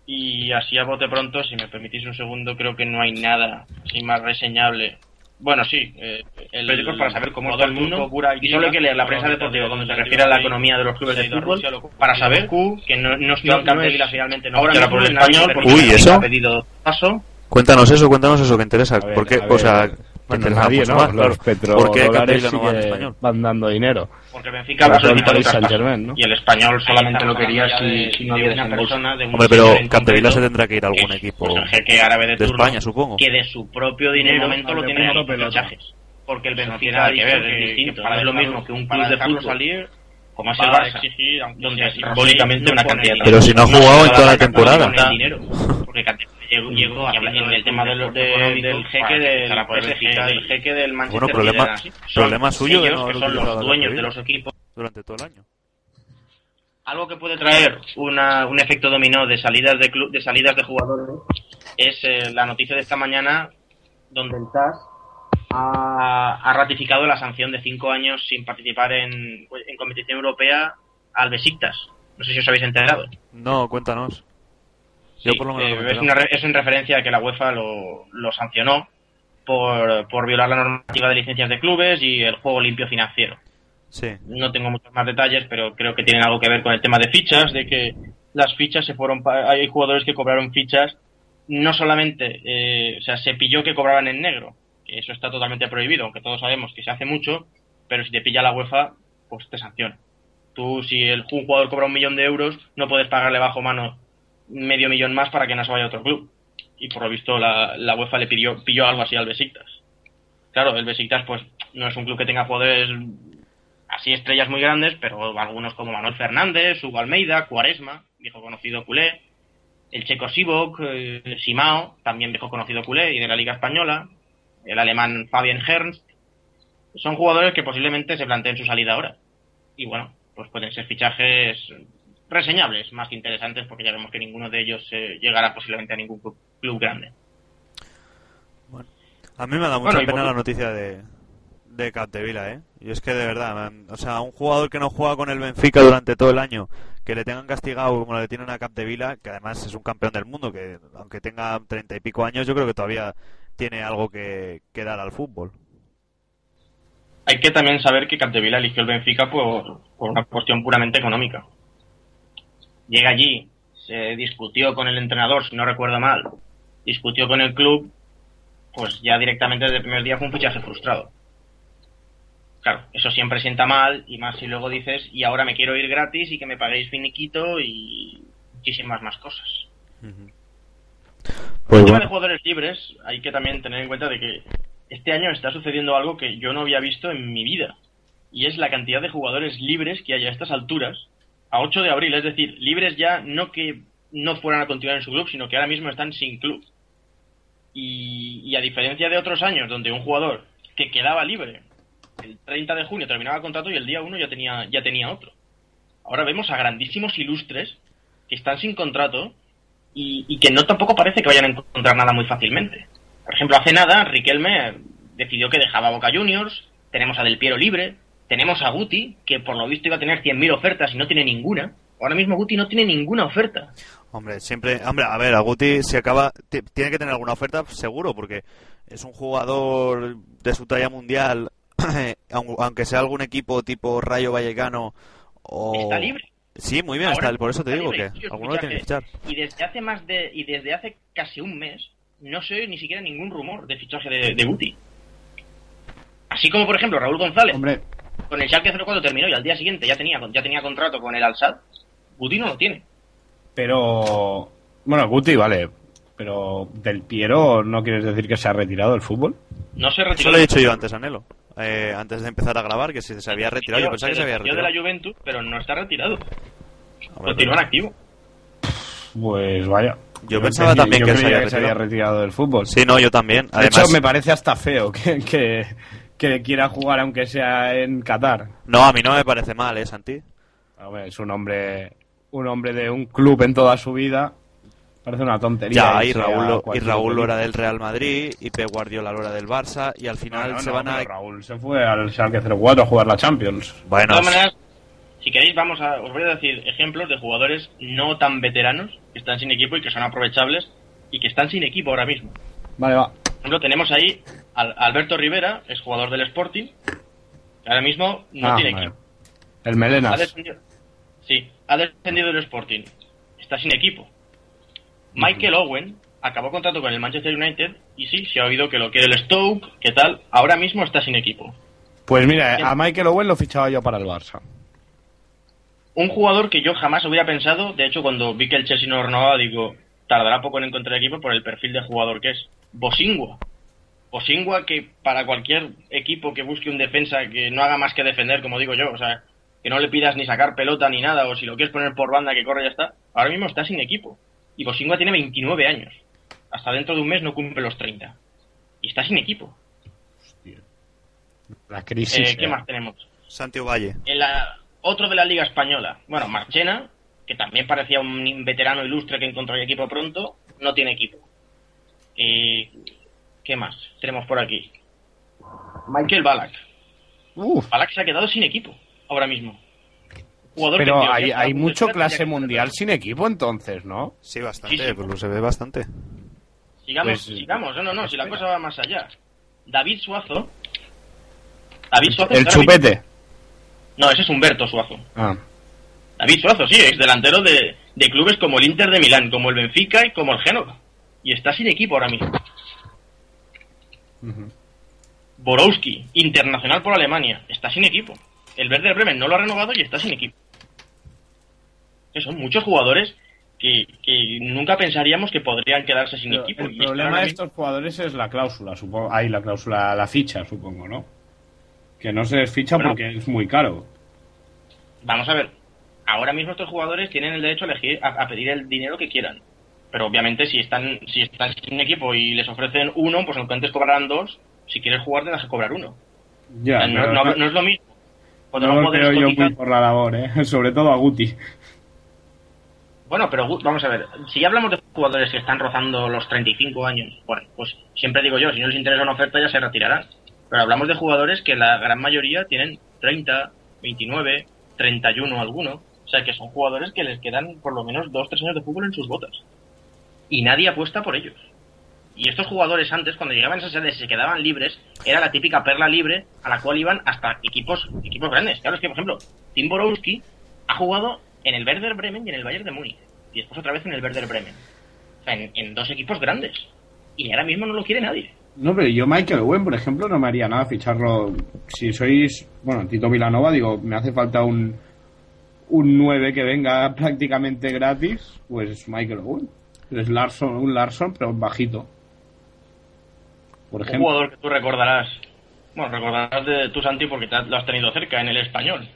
Y así a bote pronto, si me permitís un segundo, creo que no hay nada así más reseñable. Bueno, sí, eh, el periódico para saber cómo está el mundo. Y solo hay que leer la prensa deportiva cuando se refiere a la economía de los clubes de fútbol para saber que no, no, no, no es finalmente no ahora por el español porque Uy, ¿eso? ha pedido paso Cuéntanos eso, cuéntanos eso que interesa. Ver, porque, o sea, ver. Pues Me no interesa nadie, mucho ¿no? más, claro. Los ¿Por qué petrodólares sí que van dando dinero. Porque Benfica va Paris traspaso. Saint-Germain, ¿no? Y el español solamente lo quería si, si no de había una desembolso. persona, de un Hombre, pero Capdevila se tendrá que ir a algún es, equipo pues, el jeque árabe de, de turno, España, supongo. que de su propio dinero momento lo tiene en pelota. fichajes. Porque el Benfica ha dicho ver, que, es lo mismo que un club de dejarlo fútbol salir, como es el Barça, exigir, aunque donde simbólicamente una cantidad dinero. Pero si no ha jugado en a toda la temporada. porque llegó, llegó y habla- en el tema del, de- del jeque del PSG, del jeque del Manchester Bueno, problema- problema suyo que son los a dueños de los equipos durante todo el año. algo que puede traer una, un efecto dominó de salidas de club, de salidas de jugadores es eh, la noticia de esta mañana donde el TAS ha, ha ratificado la sanción de cinco años sin participar en, en competición europea al Besiktas. No sé si os habéis enterado. No, cuéntanos. Yo por lo menos no eh, es, una en referencia a que la UEFA lo, lo sancionó por, por violar la normativa de licencias de clubes y el juego limpio financiero. Sí. No tengo muchos más detalles, pero creo que tienen algo que ver con el tema de fichas, de que las fichas se fueron. Hay jugadores que cobraron fichas, no solamente, eh, o sea, se pilló que cobraban en negro, que eso está totalmente prohibido, aunque todos sabemos que se hace mucho, pero si te pilla la UEFA, pues te sanciona. Tú, si el un jugador cobra un millón de euros, no puedes pagarle bajo mano medio millón más para que no se vaya a otro club. Y por lo visto la, la UEFA le pidió, pilló algo así al Besiktas. Claro, el Besiktas pues no es un club que tenga jugadores así estrellas muy grandes, pero algunos como Manuel Fernández, Hugo Almeida, Cuaresma, viejo conocido culé, el checo Sivok, eh, Simao, también viejo conocido culé y de la Liga Española, el alemán Fabian Hernst, son jugadores que posiblemente se planteen su salida ahora. Y bueno, pues pueden ser fichajes reseñables, más que interesantes, porque ya vemos que ninguno de ellos eh, llegará posiblemente a ningún club, club grande. A mí me da mucha Bueno, y pena por- la noticia de, de Capdevila, ¿eh? Y es que de verdad, man, o sea, un jugador que no juega con el Benfica durante todo el año, que le tengan castigado como le tienen a Capdevila, que además es un campeón del mundo, que aunque tenga treinta y pico años, yo creo que todavía tiene algo que, que dar al fútbol. Hay que también saber que Capdevila eligió el Benfica por, por una cuestión puramente económica. Llega allí, se discutió con el entrenador, si no recuerdo mal, discutió con el club, pues ya directamente desde el primer día fue un fichaje frustrado. Claro, eso siempre sienta mal, y más si luego dices, y ahora me quiero ir gratis y que me paguéis finiquito y muchísimas más cosas. Pues el tema de jugadores libres, hay que también tener en cuenta de que este año está sucediendo algo que yo no había visto en mi vida. Y es la cantidad de jugadores libres que hay a estas alturas, a 8 de abril, es decir, libres ya no que no fueran a continuar en su club, sino que ahora mismo están sin club. Y, y a diferencia de otros años, donde un jugador que quedaba libre el 30 de junio terminaba el contrato y el día 1 ya tenía, ya tenía otro. Ahora vemos a grandísimos ilustres que están sin contrato y, y que no tampoco parece que vayan a encontrar nada muy fácilmente. Por ejemplo, hace nada Riquelme decidió que dejaba a Boca Juniors, tenemos a Del Piero libre, tenemos a Guti, que por lo visto iba a tener 100.000 ofertas y no tiene ninguna. Ahora mismo Guti no tiene ninguna oferta. hombre, siempre, hombre, a ver, a Guti si acaba, ti- tiene que tener alguna oferta seguro, porque es un jugador de su talla mundial, aun- aunque sea algún equipo tipo Rayo Vallecano o... Está libre. Sí, muy bien, Ahora está, por eso te digo que alguno lo tiene que fichar. Y desde hace más de y desde hace casi un mes no se oye ni siquiera ningún rumor de fichaje de, de Guti. Así como por ejemplo Raúl González Hombre, con el Schalke 04 terminó y al día siguiente ya tenía ya tenía contrato con el Al-Sadd. Guti no lo tiene. pero. Bueno, Guti, vale. Pero Del Piero, ¿no quieres decir que se ha retirado del fútbol? No se retiró. Eso lo he dicho yo antes a Nelo, eh, antes de empezar a grabar, que si se había retirado, yo pensaba que se había despidió de retirado. la Juventus, pero no está retirado. Hombre, Continúa activo. Pues vaya. Yo pensaba también yo que se había se había retirado. retirado del fútbol. Sí, no, yo también. De Además, hecho, me parece hasta feo que, que, que quiera jugar aunque sea en Qatar. no, a mí no me parece mal, ¿eh, Santi? Hombre, es un hombre, un hombre de un club en toda su vida. Parece una tontería. Ya, y a Raúl, lo- y Raúl lo era del Real Madrid, y Pep Guardiola lo era del Barça, y al final No, no, se no, van a... Raúl se fue al Schalke 04 a jugar la Champions. De Bueno, todas maneras, si queréis, vamos a, os voy a decir ejemplos de jugadores no tan veteranos que están sin equipo y que son aprovechables y que están sin equipo ahora mismo. Vale, va. Por ejemplo, tenemos ahí al Alberto Rivera, es jugador del Sporting, que ahora mismo no Ah, tiene vale. equipo. El Ha Melenas. descendido, sí, ha descendido del Sporting, está sin equipo. Michael Owen acabó contrato con el Manchester United y sí, se ha oído que lo quiere el Stoke, que tal, ahora mismo está sin equipo. Pues mira, a Michael Owen lo fichaba yo para el Barça. Un jugador que yo jamás hubiera pensado, de hecho cuando vi que el Chelsea no renovaba, digo, tardará poco en encontrar equipo por el perfil de jugador que es. Bosingua. Bosingua que para cualquier equipo que busque un defensa que no haga más que defender, como digo yo, o sea, que no le pidas ni sacar pelota ni nada, o si lo quieres poner por banda que corre ya está, ahora mismo está sin equipo. Y Bosingua tiene 29 años. Hasta dentro de un mes no cumple los 30. Y está sin equipo. La crisis. Eh, ¿Qué eh. más tenemos? Santiago Valle. En la, otro de la Liga Española. Bueno, Marchena, que también parecía un veterano ilustre que encontraría equipo pronto, no tiene equipo. Y, ¿Qué más tenemos por aquí? Michael Balak. Uf, Balak se ha quedado sin equipo ahora mismo. Jugador pero hay, hay mucho clase mundial sin equipo entonces, ¿no? Sí, bastante, Sí, sí. pero se ve bastante. Sigamos, Pues, sigamos. No, no, no, si la cosa va más allá. David Suazo. David Suazo. El chupete. No, ese es Humberto Suazo. Ah, David Suazo, sí, ex delantero de, de clubes como el Inter de Milán, como el Benfica y como el Génova. Y está sin equipo ahora mismo. Borowski, internacional por Alemania, está sin equipo. El Werder Bremen no lo ha renovado y está sin equipo. Que son muchos jugadores que, que nunca pensaríamos que podrían quedarse sin Pero equipo. el Y problema de estos jugadores es la cláusula, supongo. Ahí la cláusula, la ficha, supongo, ¿no? Que no se desficha Bueno. porque es muy caro. Vamos a ver, ahora mismo estos jugadores tienen el derecho a elegir, a, a pedir el dinero que quieran. Pero obviamente si están, si están sin equipo y les ofrecen uno, pues aunque antes cobrarán dos, si quieres jugar tendrás que cobrar uno. Ya, O sea, no, es lo mismo. Cuando no creo yo muy por la labor, ¿eh? Sobre todo a Guti. Bueno, pero Gu- vamos a ver, si ya hablamos de jugadores que están rozando los 35 años, bueno, pues siempre digo yo, si no les interesa una oferta ya se retirarán. Pero hablamos de jugadores que la gran mayoría tienen 30, 29, 31 alguno. O sea, que son jugadores que les quedan por lo menos 2-3 años de fútbol en sus botas. Y nadie apuesta por ellos. Y estos jugadores antes, cuando llegaban a esas edades y se quedaban libres, era la típica perla libre a la cual iban hasta equipos equipos grandes. Claro, es que, por ejemplo, Tim Borowski ha jugado en el Werder Bremen y en el Bayern de Múnich. Y después otra vez en el Werder Bremen. O sea, en, en dos equipos grandes. Y ahora mismo no lo quiere nadie. No, pero yo Michael Owen, por ejemplo, no me haría nada ficharlo. Si sois, bueno, Tito Vilanova, digo, me hace falta un un 9 que venga prácticamente gratis, pues Michael Owen. Es Larson, un Larson, pero bajito. Por Un ejemplo. jugador que tú recordarás. Bueno, recordarás de tu Santi porque te has- lo has tenido cerca en el español.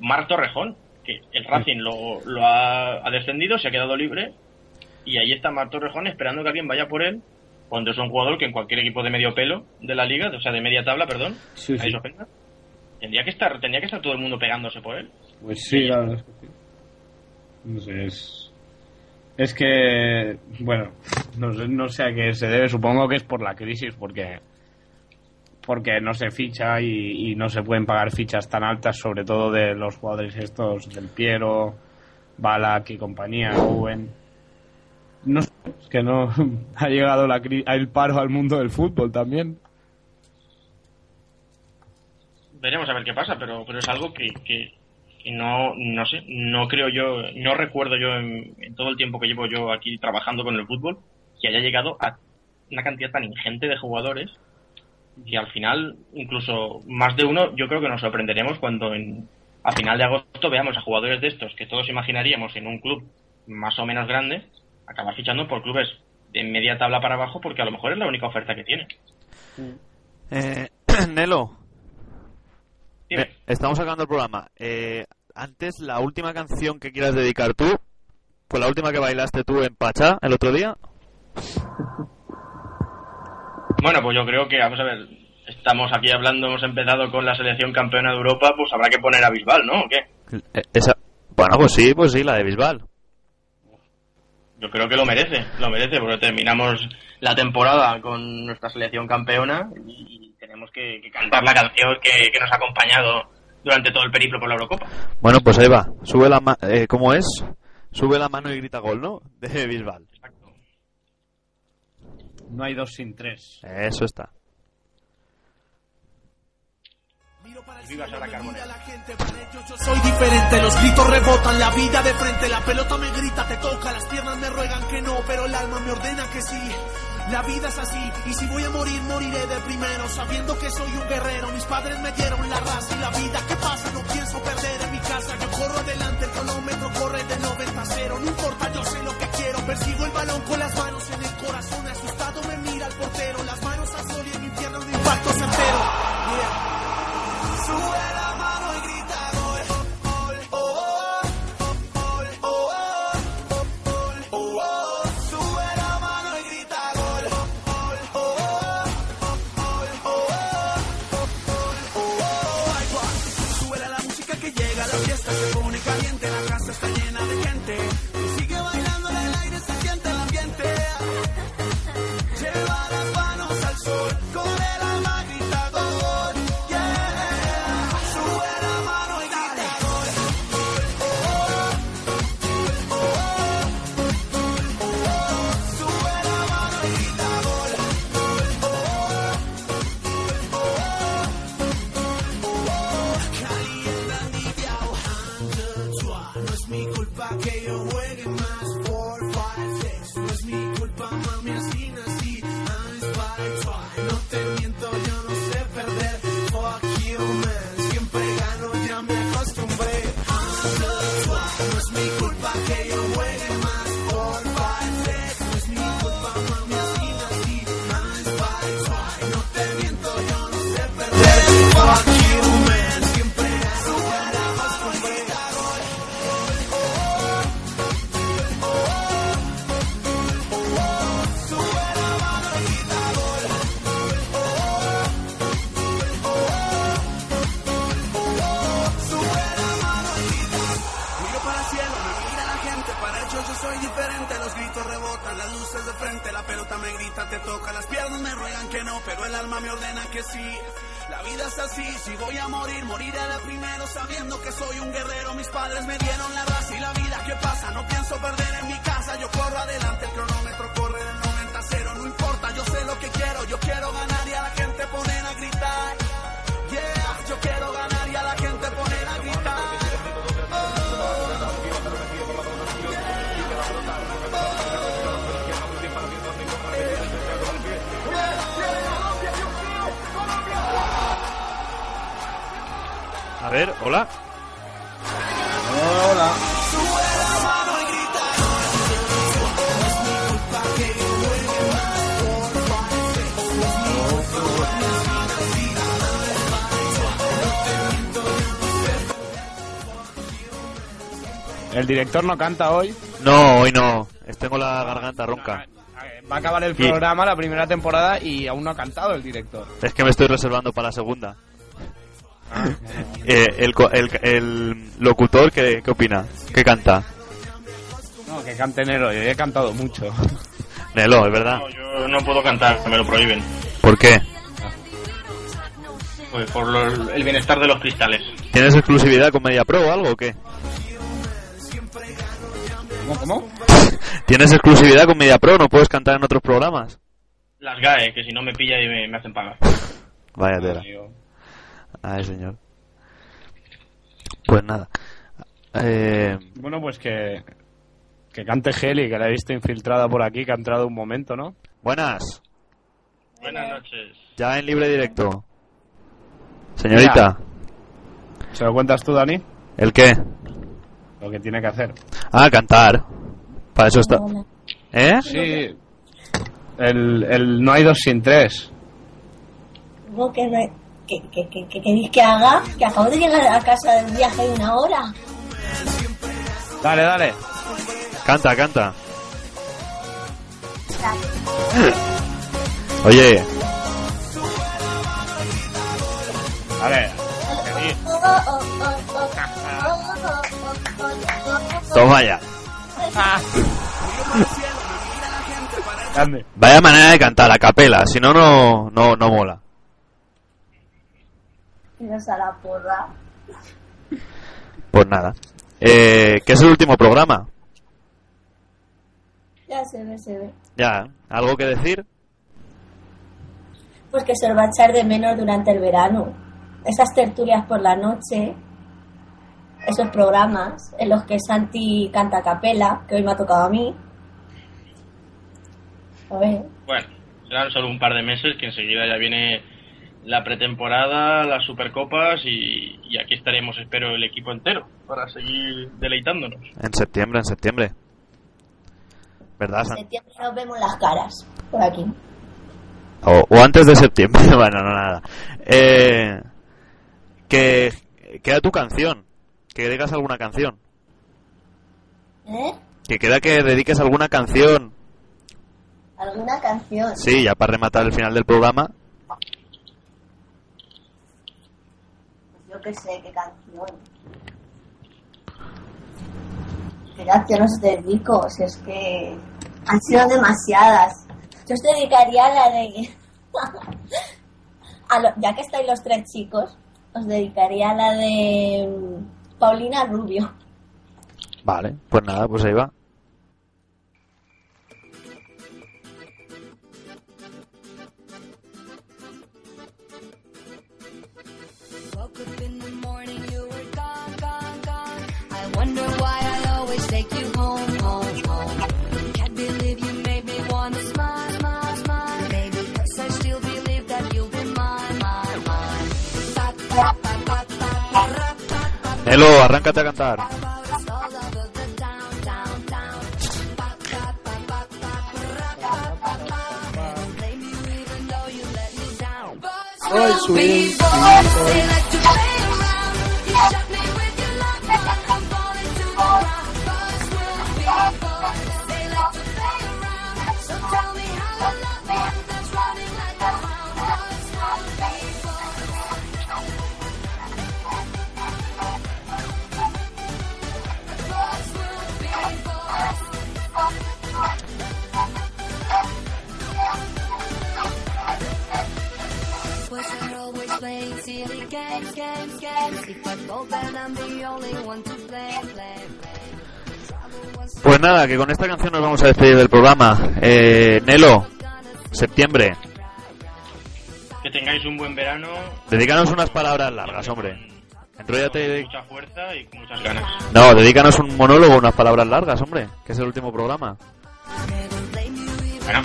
Marc Torrejón, que el Racing lo, lo ha, ha descendido, se ha quedado libre. Y ahí está Marc Torrejón esperando que alguien vaya por él. Cuando es un jugador que en cualquier equipo de medio pelo de la liga, o sea, de media tabla, perdón, Sí, ahí sí. se ofenda, tendría que estar, tendría que estar todo el mundo pegándose por él. Pues sí, la verdad es que sí. No sé, es. Es que. Bueno, no sé, no sé a qué se debe. Supongo que es por la crisis, porque. Porque no se ficha y, y no se pueden pagar fichas tan altas, sobre todo de los jugadores estos, del Piero, Balak y compañía, Owen. No sé, es que no. Ha llegado la el paro al mundo del fútbol también. Veremos a ver qué pasa, pero, pero es algo que, que, que no, no sé, no creo yo, no recuerdo yo en todo el tiempo que llevo yo aquí trabajando con el fútbol que haya llegado a una cantidad tan ingente de jugadores y al final, incluso más de uno, yo creo que nos sorprenderemos cuando en, a final de agosto veamos a jugadores de estos que todos imaginaríamos en un club más o menos grande, acabar fichando por clubes de media tabla para abajo porque a lo mejor es la única oferta que tiene. Eh, Nelo, Dime. eh, estamos acabando el programa. Eh, antes, la última canción que quieras dedicar tú, pues la última que bailaste tú en Pachá el otro día. Bueno, pues yo creo que, vamos a ver, estamos aquí hablando, hemos empezado con la selección campeona de Europa, pues habrá que poner a Bisbal, ¿no? ¿O qué? Eh, esa... Bueno, pues sí, pues sí, la de Bisbal. Yo creo que lo merece, lo merece, porque terminamos la temporada con nuestra selección campeona y tenemos que, que cantar la canción que, que nos ha acompañado durante todo el periplo por la Eurocopa. Bueno, pues ahí va. Sube la ma- eh, ¿Cómo es? Sube la mano y grita gol, ¿no? De Bisbal. No hay dos sin tres. Eso está. Miro para el Viva Sara Carbonell. la gente, yo, yo soy diferente, los gritos rebotan, la vida de frente, la pelota me grita, te toca, las piernas me ruegan que no, pero el alma me ordena que sí. La vida es así, y si voy a morir, moriré de primero, sabiendo que soy un guerrero. Mis padres me dieron la raza y la vida. ¿Qué pasa? No pienso perder en mi casa. Yo corro adelante, el cronómetro corre de 90 a 0. No importa, yo sé lo que director no canta hoy. No, hoy no. Tengo la garganta ronca. Va a acabar el programa, la primera temporada, y aún no ha cantado el director. Es que me estoy reservando para la segunda. Eh, el, co- el, el locutor, ¿qué, ¿qué opina? ¿Qué canta? No, que cante Nero, yo he cantado mucho. Nelo, es verdad. No, yo no puedo cantar, me lo prohíben. ¿Por qué? Pues por lo- el bienestar de los cristales. ¿Tienes exclusividad con Media Pro o algo o qué? ¿Cómo? ¿Cómo? ¿Tienes exclusividad con Media Pro? ¿No puedes cantar en otros programas? Las GAE, que si no me pilla y me, me hacen pagar. Vaya tela. Ay, señor. Pues nada. Eh, Bueno, pues que, que cante Heli, que la he visto infiltrada por aquí, que ha entrado un momento, ¿no? buenas. Buenas noches. Ya en libre directo. Señorita, ¿Se lo cuentas tú, Dani? ¿el qué? Lo que tiene que hacer. Ah, cantar. Para eso está. ¿Eh? Sí. El, el no hay dos sin tres. Digo que, me- que, que, que, que queréis que haga, que acabo de llegar a casa del viaje de una hora. Dale, dale. Canta, canta. Oye, Dale. Toma ya. Grande. Vaya manera de cantar a capela, si no, no, no, no mola. Tiras a la porra. Pues nada. Eh, ¿Qué es el último programa? Ya se ve, se ve. Ya, ¿algo que decir? Pues que se os va a echar de menos durante el verano. esas tertulias por la noche, esos programas en los que Santi canta a capela, que hoy me ha tocado a mí. A ver, Bueno, serán solo un par de meses que enseguida ya viene la pretemporada, las supercopas y, y aquí estaremos, espero, el equipo entero para seguir deleitándonos. En septiembre, en septiembre. ¿Verdad, en septiembre nos vemos las caras por aquí. O, o antes de septiembre, bueno, no nada. Eh, que queda tu canción. Que digas alguna canción. ¿Eh? Que queda que dediques alguna canción. ¿Alguna canción? Sí, ya para rematar el final del programa. Pues yo qué sé, qué canción. ¿Qué canción os dedico? Si es que han sido demasiadas. Yo os dedicaría a la de... a lo- ya que estáis los tres chicos, os dedicaría a la de mm, Paulina Rubio. Vale, pues nada, pues ahí va. Nelo, arráncate a cantar. about Boys are always playing silly games, games, games. If I go bad, I'm the only one to play, play, play. Pues nada, que con esta canción nos vamos a despedir del programa. Eh, Nelo, septiembre. Que tengáis un buen verano, Dedícanos unas palabras largas, hombre. Enróllate. con de- mucha fuerza y con muchas ganas. No, dedícanos un monólogo, unas palabras largas, hombre. Que es el último programa. Bueno,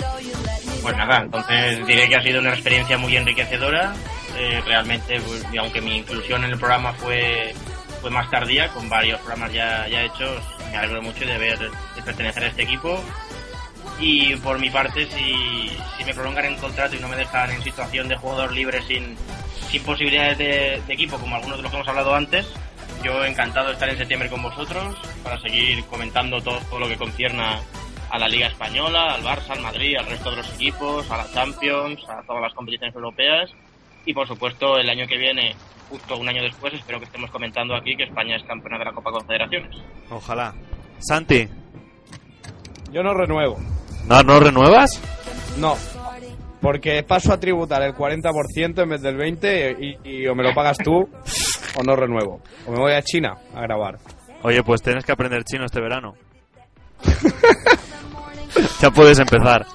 pues nada, entonces diré que ha sido una experiencia muy enriquecedora. Eh, realmente, pues, aunque mi inclusión en el programa fue, fue más tardía, con varios programas ya, ya hechos, me alegro mucho de, ver, de pertenecer a este equipo. Y por mi parte, si, si me prolongan el contrato y no me dejan en situación de jugador libre sin, sin posibilidades de, de equipo, como algunos de los que hemos hablado antes, yo encantado de estar en septiembre con vosotros para seguir comentando todo, todo lo que concierna a la Liga Española, al Barça, al Madrid, al resto de los equipos, a la Champions, a todas las competiciones europeas y por supuesto el año que viene, justo un año después, espero que estemos comentando aquí que España es campeona de la Copa Confederaciones. Ojalá. Santi, Yo no renuevo. ¿no, no renuevas? No. Porque paso a tributar el 40% en vez del 20% y, y o me lo pagas tú o no renuevo. O me voy a China a grabar. Oye, pues tienes que aprender chino este verano. ya puedes empezar.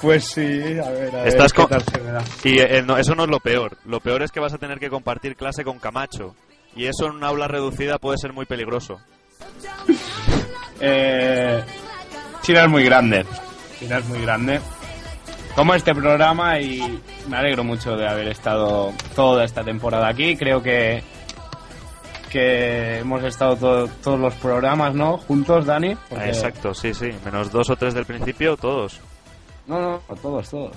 Pues sí, a ver, a ver Estás qué con-. Y eh, no, eso no es lo peor. Lo peor es que vas a tener que compartir clase con Camacho. Y eso en una aula reducida puede ser muy peligroso. Eh, China es muy grande. China es muy grande. Como este programa y me alegro mucho de haber estado toda esta temporada aquí. Creo que que hemos estado todo- todos los programas, ¿no? Juntos, Dani. Porque- Exacto, sí, sí. Menos dos o tres del principio, todos. No, no, todos, todos.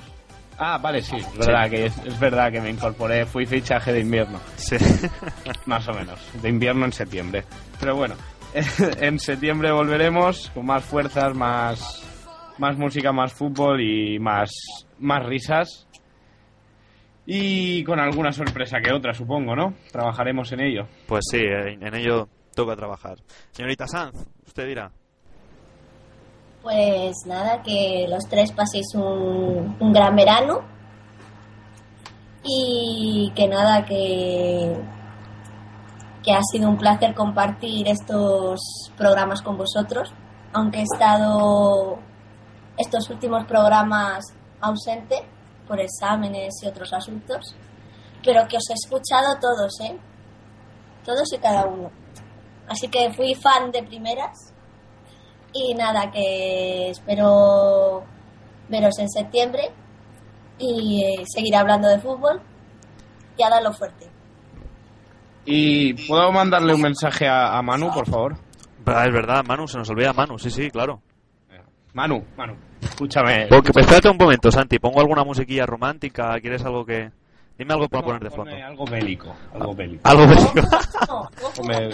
Ah, vale, sí, es verdad, que es, es verdad que me incorporé, fui fichaje de invierno, Sí. más o menos, de invierno en septiembre. Pero bueno, en septiembre volveremos con más fuerzas, más, más música, más fútbol y más, más risas. Y con alguna sorpresa que otra, supongo, ¿no? Trabajaremos en ello. Pues sí, eh, en ello toca trabajar. Señorita Sanz, usted dirá. Pues nada, que los tres paséis un, un gran verano. Y que nada, que, que ha sido un placer compartir estos programas con vosotros. Aunque he estado estos últimos programas ausente por exámenes y otros asuntos. pero que os he escuchado todos, ¿eh? Todos y cada uno. Así que fui fan de primeras. Y nada, que espero veros en septiembre y eh, seguir hablando de fútbol y a darlo fuerte. ¿Y puedo mandarle un mensaje a, a Manu, por favor? Ah, es verdad, Manu, se nos olvida Manu, sí, sí, claro. Manu, Manu, escúchame. Porque, espérate un momento, Santi, pongo alguna musiquilla romántica, ¿quieres algo que...? Dime algo para poner de fondo. Algo bélico, algo bélico. Algo bélico. Ponme,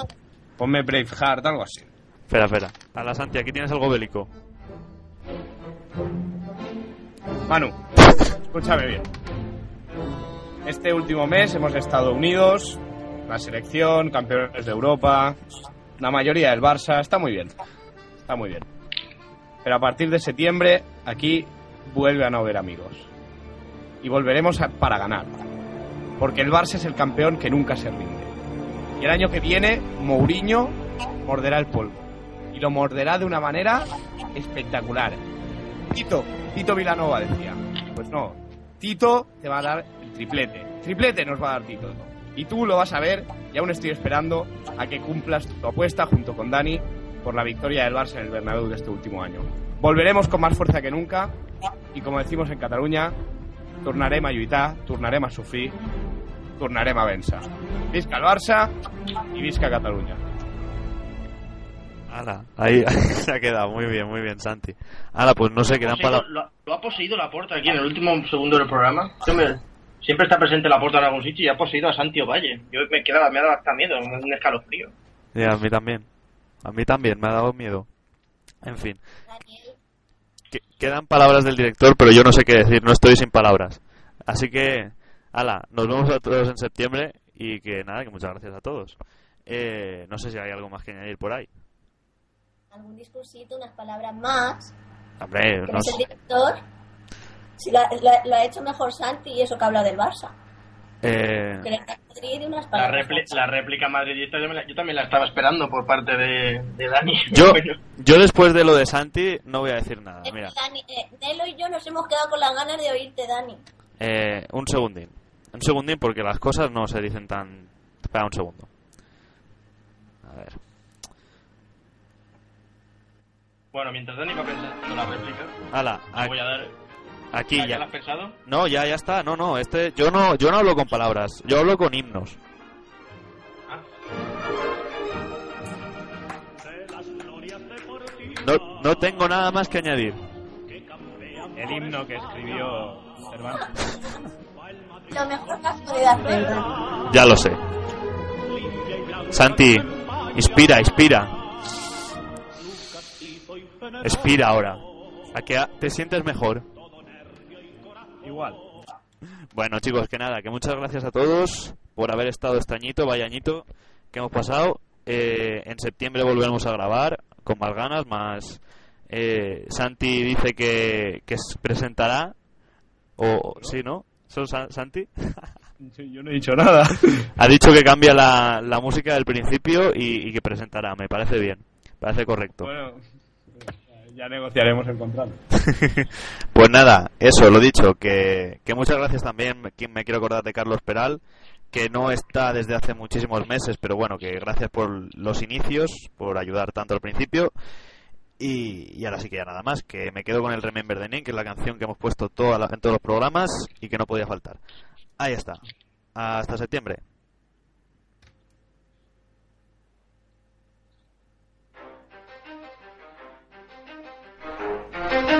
ponme Braveheart, algo así. espera, espera. A la Santi, aquí tienes algo bélico. Manu, escúchame bien. Este último mes hemos estado unidos, la selección, campeones de Europa, la mayoría del Barça, está muy bien, está muy bien. Pero a partir de septiembre, aquí vuelve a no haber amigos. Y volveremos para ganar. Porque el Barça es el campeón que nunca se rinde. Y el año que viene, Mourinho morderá el polvo. Y lo morderá de una manera espectacular. Tito, Tito Vilanova decía. Pues no, Tito te va a dar el triplete. Triplete nos va a dar Tito. Y tú lo vas a ver y aún estoy esperando a que cumplas tu apuesta junto con Dani por la victoria del Barça en el Bernabéu de este último año. Volveremos con más fuerza que nunca y como decimos en Cataluña, tornarem a lluitar, tornarem a sufrir, tornarem a vèncer. Visca el Barça y visca Cataluña. Ala, ahí se ha quedado, muy bien, muy bien, Santi. Ala, pues no sé, quedan palabras... lo, lo ha poseído la puerta aquí en el último segundo del programa. Me- siempre está presente la puerta en algún sitio y ha poseído a Santi Ovalle. Yo me, quedaba, me ha dado hasta miedo, un escalofrío. a mí también. A mí también, me ha dado miedo. En fin. Que- quedan palabras del director, pero yo no sé qué decir, no estoy sin palabras. Así que, ala, nos vemos a todos en septiembre y que nada, que muchas gracias a todos. Eh, no sé si hay algo más que añadir por ahí. algún discursito, unas palabras más. Hombre, no es el director. Si la- lo ha hecho mejor Santi y eso que habla del Barça. Eh, unas La, repli- la réplica madridista yo, me la- yo también la estaba esperando por parte de, de Dani. yo, yo después de lo de Santi no voy a decir nada. Eh, Mira, Dani, eh, Nelo y yo nos hemos quedado con las ganas de oírte, Dani. eh, un segundín. Un segundín porque las cosas no se dicen tan... Espera un segundo. A ver. bueno, mientras Dani va pensando la réplica, Ala, le voy a- dar... aquí ¿Ah, ¿Ya has pensado? No, ya, ya está. No, no, este, yo no, yo no hablo con palabras. Yo hablo con himnos. Ah, No, no tengo nada más que añadir. El himno que escribió. Lo mejor que has podido hacer. Ya lo sé. Santi, inspira, inspira. Expira ahora. ¿A que te sientes mejor? Igual. Bueno, chicos, que nada, que muchas gracias a todos por haber estado este añito, vaya añito que hemos pasado. Eh, en septiembre volveremos a grabar con más ganas, más... eh, Santi dice que, que se presentará, o sí, ¿no? ¿Son Sa- Santi? Yo no he dicho nada. Ha dicho que cambia la, la música del principio y, y que presentará, me parece bien, parece correcto. Bueno, ya negociaremos el contrato. Pues nada, eso, lo dicho, que, que muchas gracias también, me, me quiero acordar de Carlos Peral, que no está desde hace muchísimos meses, pero bueno, que gracias por los inicios, por ayudar tanto al principio. Y, y ahora sí que ya nada más, que me quedo con el Remember the Name, que es la canción que hemos puesto toda la- en todos los programas y que no podía faltar. Ahí está. Hasta septiembre. Thank you.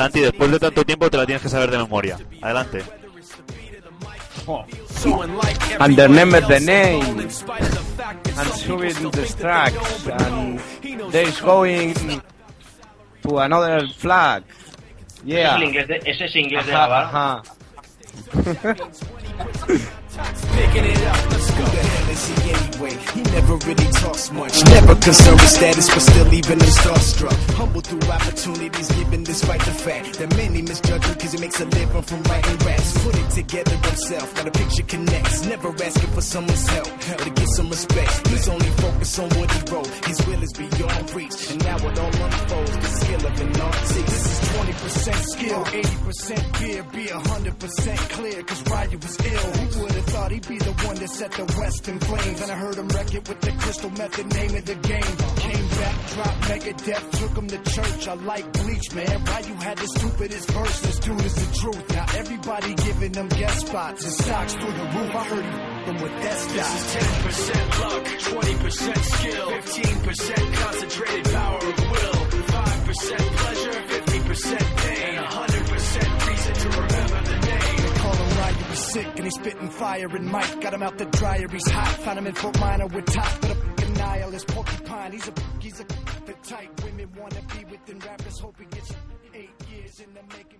Santi, después de tanto tiempo te la tienes que saber de memoria. Adelante. And remember the name. And subbing the tracks. And there's going to another flag. ese, Yeah. es el inglés de, ese es inglés de Ajá, la he never really talks much. Never concerned with status, but still even him starstruck. Humble through opportunities given despite the fact that many misjudge him because he makes a living from writing raps. Put it together himself, got a picture connects. Never asking for someone's help or to get some respect. He's only focused on what he wrote. His will is beyond reach, and now it all unfolds. The skill of an artist. This is 20% skill, 80% fear, be 100% clear, cause Ryu was ill. Who would have thought he'd be the one that set the West in flames? And I heard him wreck it with the crystal method, name of the game. Came back, dropped Megadeth, took him to church. I like Bleach, man. Why you had the stupidest verse, this dude is the truth. Now everybody giving them guest spots and stocks through the roof. I heard he them with that This is 10% luck, 20% skill, 15% concentrated power of will, 5% pleasure, 50% sick and he's spitting fire and Mike got him out the dryer, he's hot. Found him in Fort Minor with top, but a fucking nihilist porcupine. He's a he's a the type women wanna be within rappers. Hope he gets eight years in the making,